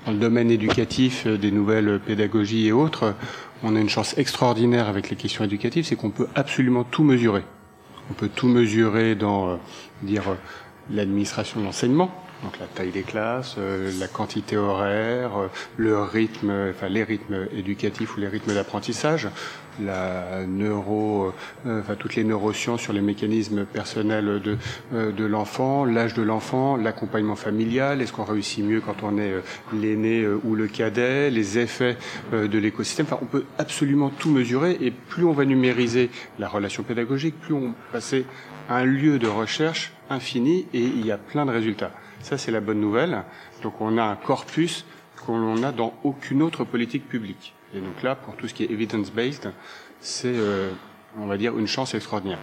Dans le domaine éducatif, des nouvelles pédagogies et autres, on a une chance extraordinaire avec les questions éducatives, c'est qu'on peut absolument tout mesurer. On peut tout mesurer dans euh, dire euh, l'administration de l'enseignement, donc la taille des classes, euh, la quantité horaire, euh, le rythme, enfin les rythmes éducatifs ou les rythmes d'apprentissage, la neuro, euh, enfin toutes les neurosciences sur les mécanismes personnels de de l'enfant, l'âge de l'enfant, l'accompagnement familial, est-ce qu'on réussit mieux quand on est l'aîné ou le cadet, les effets de l'écosystème. Enfin, on peut absolument tout mesurer et plus on va numériser la relation pédagogique, plus on passer à un lieu de recherche infini et il y a plein de résultats. Ça, c'est la bonne nouvelle. Donc, on a un corpus qu'on a dans aucune autre politique publique. Et donc là, pour tout ce qui est evidence-based, c'est, euh, on va dire, une chance extraordinaire.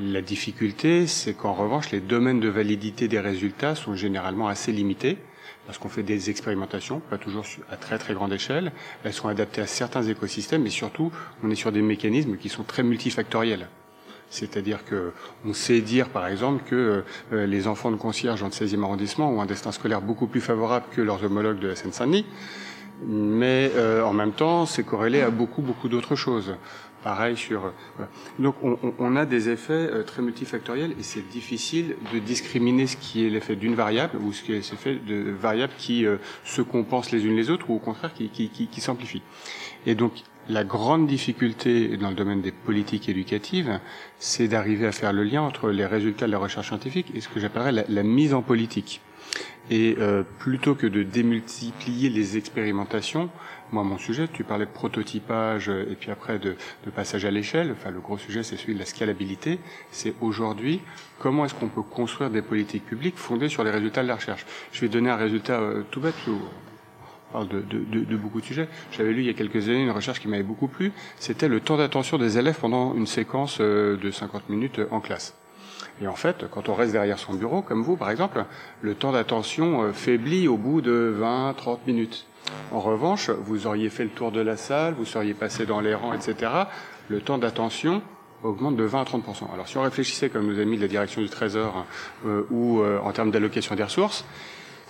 La difficulté, c'est qu'en revanche, les domaines de validité des résultats sont généralement assez limités, parce qu'on fait des expérimentations, pas toujours à très très grande échelle. Elles sont adaptées à certains écosystèmes, mais surtout, on est sur des mécanismes qui sont très multifactoriels. C'est-à-dire que on sait dire, par exemple, que euh, les enfants de concierge dans le 16e arrondissement ont un destin scolaire beaucoup plus favorable que leurs homologues de la Seine-Saint-Denis, mais euh, en même temps, c'est corrélé à beaucoup, beaucoup d'autres choses. Pareil sur. Euh, donc, on, on, a des effets très multifactoriels et c'est difficile de discriminer ce qui est l'effet d'une variable ou ce qui est l'effet de variables qui se compensent les unes les autres ou au contraire qui, qui, qui, qui s'amplifient. Et donc, la grande difficulté dans le domaine des politiques éducatives, c'est d'arriver à faire le lien entre les résultats de la recherche scientifique et ce que j'appellerais la, mise en politique. Et euh, plutôt que de démultiplier les expérimentations, moi mon sujet, tu parlais de prototypage et puis après de, passage à l'échelle, enfin le gros sujet c'est celui de la scalabilité, c'est aujourd'hui comment est-ce qu'on peut construire des politiques publiques fondées sur les résultats de la recherche? Je vais donner un résultat euh, tout bête, de, beaucoup de sujets. J'avais lu il y a quelques années une recherche qui m'avait beaucoup plu. C'était le temps d'attention des élèves pendant une séquence euh, de 50 minutes en classe. Et en fait, quand on reste derrière son bureau, comme vous par exemple, le temps d'attention euh, faiblit au bout de 20-30 minutes. En revanche, vous auriez fait le tour de la salle, vous seriez passé dans les rangs, etc. Le temps d'attention augmente de 20 à 30% Alors si on réfléchissait comme nos amis de la direction du Trésor euh, ou en termes d'allocation des ressources,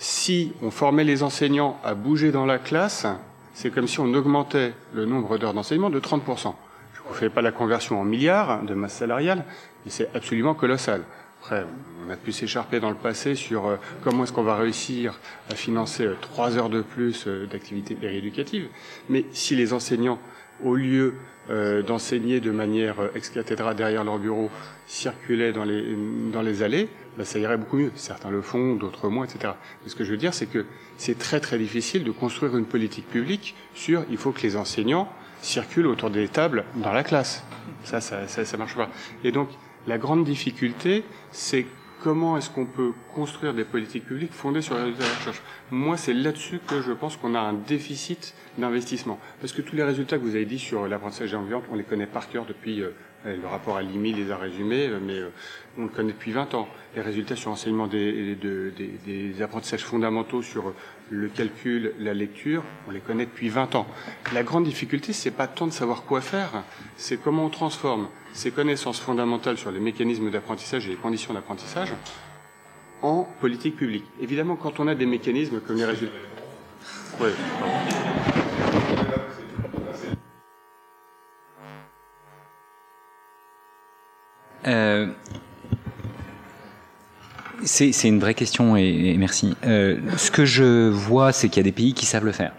si on formait les enseignants à bouger dans la classe, c'est comme si on augmentait le nombre d'heures d'enseignement de 30%. Je ne vous fais pas la conversion en milliards de masse salariale, mais c'est absolument colossal. Après, on a pu s'écharper dans le passé sur euh, comment est-ce qu'on va réussir à financer euh, trois heures de plus euh, d'activité péréducative. Mais si les enseignants, au lieu d'enseigner de manière ex cathedra derrière leur bureau, circulaient dans les allées, ben, ça irait beaucoup mieux. Certains le font, d'autres moins, etc. Mais ce que je veux dire, c'est que c'est très très difficile de construire une politique publique sur il faut que les enseignants circulent autour des tables dans la classe. Ça, ça, ça, ça marche pas. Et donc, la grande difficulté, c'est comment est-ce qu'on peut construire des politiques publiques fondées sur les résultats de la recherche Moi, c'est là-dessus que je pense qu'on a un déficit d'investissement. Parce que tous les résultats que vous avez dit sur l'apprentissage environnement, on les connaît par cœur depuis euh, le rapport à l'IMI les a résumés, euh, mais euh, on le connaît depuis 20 ans. Les résultats sur l'enseignement des, apprentissages fondamentaux sur le calcul, la lecture, on les connaît depuis 20 ans. La grande difficulté, c'est pas tant de savoir quoi faire, c'est comment on transforme ces connaissances fondamentales sur les mécanismes d'apprentissage et les conditions d'apprentissage en politique publique. Évidemment, quand on a des mécanismes comme les résultats... Euh, c'est une vraie question et, et merci. Euh, ce que je vois, c'est qu'il y a des pays qui savent le faire.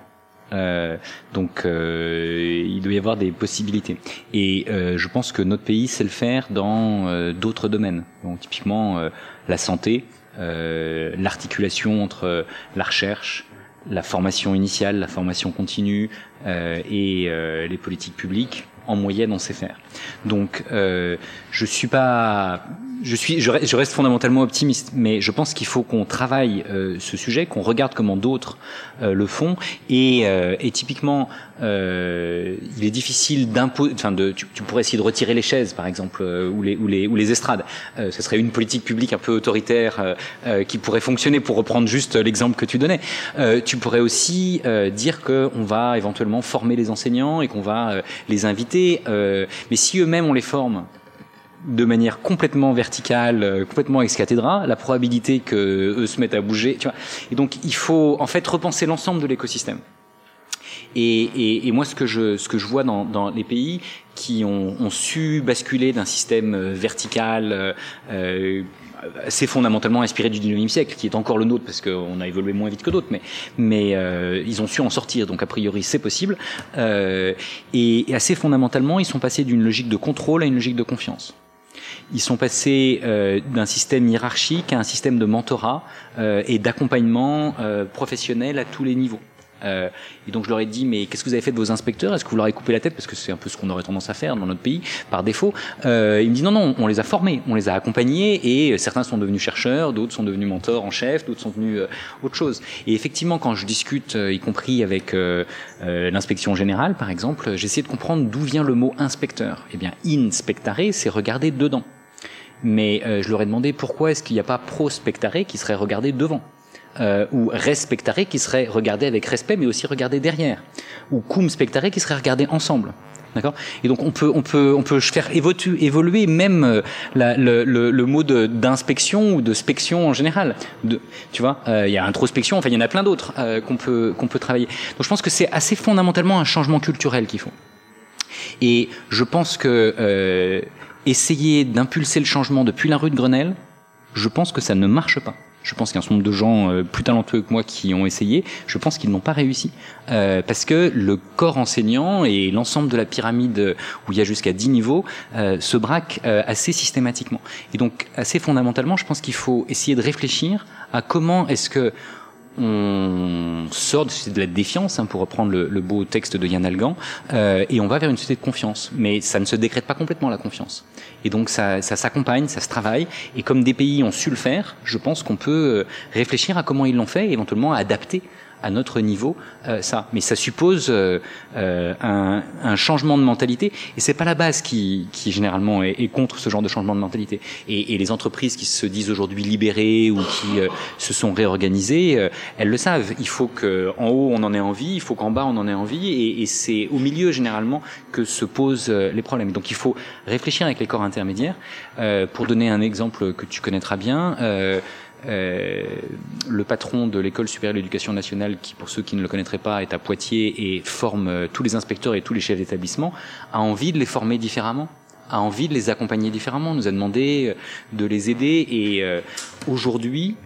Euh, donc euh, il doit y avoir des possibilités. Et euh, je pense que notre pays sait le faire dans euh, d'autres domaines. Donc typiquement euh, la santé, l'articulation entre la recherche, la formation initiale, la formation continue et les politiques publiques. En moyenne, on sait faire. Donc, je suis pas je suis, je reste, fondamentalement optimiste, mais je pense qu'il faut qu'on travaille euh, ce sujet, qu'on regarde comment d'autres euh, le font, et, euh, et typiquement, euh, il est difficile d'imposer, enfin, de, tu, pourrais essayer de retirer les chaises, par exemple, euh, ou les ou les ou les estrades. ce serait une politique publique un peu autoritaire qui pourrait fonctionner. Pour reprendre juste l'exemple que tu donnais, tu pourrais aussi dire que on va éventuellement former les enseignants et qu'on va les inviter, mais si eux-mêmes on les forme de manière complètement verticale, euh, complètement ex cathedra, la probabilité que eux se mettent à bouger, tu vois. Et donc il faut en fait repenser l'ensemble de l'écosystème. Et, et, et, moi, ce que je, ce que je vois dans, dans les pays qui ont, ont su basculer d'un système euh, vertical euh, euh, assez fondamentalement inspiré du 19e siècle, qui est encore le nôtre parce qu'on a évolué moins vite que d'autres, mais, mais euh, ils ont su en sortir, donc a priori c'est possible. Euh, et, et assez fondamentalement, ils sont passés d'une logique de contrôle à une logique de confiance. Ils sont passés euh, d'un système hiérarchique à un système de mentorat euh, et d'accompagnement euh, professionnel à tous les niveaux. Euh, et donc je leur ai dit mais qu'est-ce que vous avez fait de vos inspecteurs? Est-ce que vous leur avez coupé la tête? Parce que c'est un peu ce qu'on aurait tendance à faire dans notre pays par défaut euh, Il me dit non non on les a formés, on les a accompagnés et certains sont devenus chercheurs, d'autres sont devenus mentors en chef, d'autres sont devenus euh, autre chose. Et effectivement quand je discute, euh, y compris avec euh, euh, l'inspection générale par exemple, j'essaie de comprendre d'où vient le mot inspecteur. Eh bien inspectare c'est regarder dedans. Mais je leur ai demandé pourquoi est-ce qu'il n'y a pas prospectare qui serait regardé devant euh, ou respectare qui serait regardé avec respect mais aussi regardé derrière ou cum spectare qui serait regardé ensemble D'accord? Et donc on peut on peut on peut faire évoluer, même euh, le, le, le, mot d'inspection ou de spection en général. Tu vois, euh, il y a introspection. Enfin, il y en a plein d'autres euh, qu'on peut qu'on peut travailler. Donc je pense que c'est assez fondamentalement un changement culturel qu'il faut. Et je pense que euh, essayer d'impulser le changement depuis la rue de Grenelle, je pense que ça ne marche pas. Je pense qu'il y a un certain nombre de gens euh, plus talentueux que moi qui ont essayé. Je pense qu'ils n'ont pas réussi. Euh, parce que le corps enseignant et l'ensemble de la pyramide où il y a jusqu'à 10 niveaux euh, se braquent euh, assez systématiquement. Et donc, assez fondamentalement, je pense qu'il faut essayer de réfléchir à comment est-ce que on sort de la défiance, hein, pour reprendre le, beau texte de Yann Algan, euh, et on va vers une société de confiance. Mais ça ne se décrète pas complètement la confiance. Et donc ça, ça s'accompagne, ça se travaille. Et comme des pays ont su le faire, je pense qu'on peut réfléchir à comment ils l'ont fait, et éventuellement adapter à notre niveau euh, ça. Mais ça suppose euh, euh, un, un, changement de mentalité et c'est pas la base qui, qui généralement est, est, contre ce genre de changement de mentalité. Et, et les entreprises qui se disent aujourd'hui libérées ou qui euh, se sont réorganisées, euh, elles le savent. Il faut que en haut on en ait envie, il faut qu'en bas on en ait envie et, et c'est au milieu généralement que se posent euh, les problèmes. Donc il faut réfléchir avec les corps intermédiaires. pour donner un exemple que tu connaîtras bien. Euh, le patron de l'école supérieure de l'éducation nationale, qui pour ceux qui ne le connaîtraient pas est à Poitiers et forme euh, tous les inspecteurs et tous les chefs d'établissement, a envie de les former différemment a envie de les accompagner différemment, nous a demandé euh, de les aider. Et euh, aujourd'hui,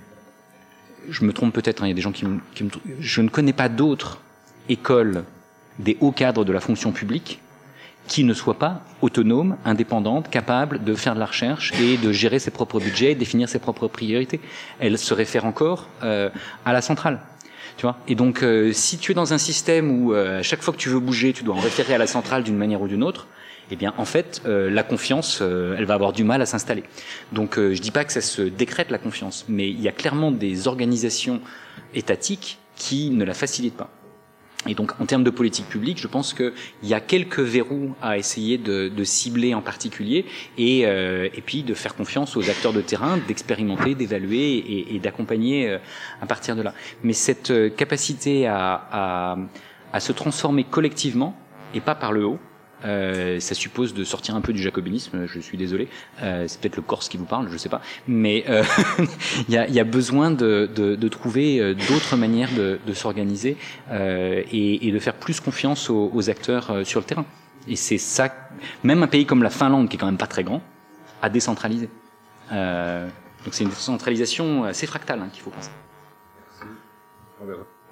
je me trompe peut-être, hein, il y a des gens qui me je ne connais pas d'autres écoles des hauts cadres de la fonction publique qui ne soit pas autonome, indépendante, capable de faire de la recherche et de gérer ses propres budgets, définir ses propres priorités. Elle se réfère encore euh, à la centrale. Tu vois? Et donc, euh, si tu es dans un système où euh, à chaque fois que tu veux bouger, tu dois en référer à la centrale d'une manière ou d'une autre, eh bien, en fait, euh, la confiance, euh, elle va avoir du mal à s'installer. Donc, euh, je dis pas que ça se décrète la confiance, mais il y a clairement des organisations étatiques qui ne la facilitent pas. Et donc, en termes de politique publique, je pense qu'il y a quelques verrous à essayer de, de cibler en particulier, et, euh, et puis de faire confiance aux acteurs de terrain, d'expérimenter, d'évaluer et, et d'accompagner euh, à partir de là. Mais cette euh, capacité à, à, à se transformer collectivement, et pas par le haut, euh, ça suppose de sortir un peu du jacobinisme. Je suis désolé, euh, c'est peut-être le Corse qui vous parle, je sais pas. Mais il euh, y, a, y, a, besoin de, de, de trouver euh, d'autres manières de, de s'organiser euh, et, et, de faire plus confiance aux, aux acteurs sur le terrain. Et c'est ça. Même un pays comme la Finlande, qui est quand même pas très grand, à décentraliser. Euh, donc c'est une décentralisation assez fractale hein, qu'il faut penser.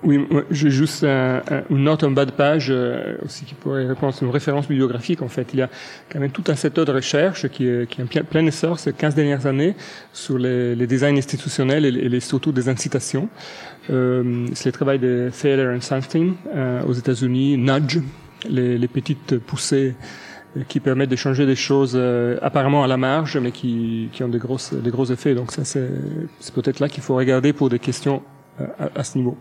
Oui, j'ai juste une note en bas de page euh, aussi qui pourrait répondre à une référence bibliographique. En fait, il y a quand même tout un secteur de recherche qui est, qui est en plein, essor ces 15 dernières années sur les, les designs institutionnels et, les, surtout des incitations. Euh, c'est le travail de Thaler et Sunstein euh, aux États-Unis, Nudge, les, les petites poussées qui permettent de changer des choses euh, apparemment à la marge, mais qui, qui ont des, grosses, des gros effets. Donc ça, c'est peut-être là qu'il faut regarder pour des questions euh, à, à ce niveau.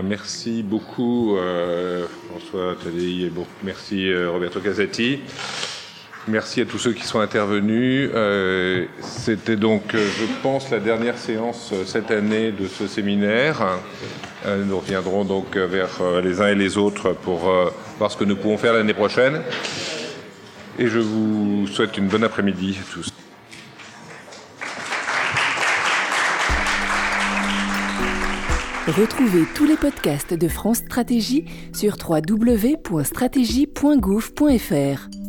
Merci beaucoup euh, François Tadei et merci euh, Roberto Casati. Merci à tous ceux qui sont intervenus. Euh, C'était donc, je pense, la dernière séance cette année de ce séminaire. Nous reviendrons donc vers les uns et les autres pour voir ce que nous pouvons faire l'année prochaine. Et je vous souhaite une bonne après-midi à tous. Retrouvez tous les podcasts de France Stratégie sur www.stratégie.gouv.fr.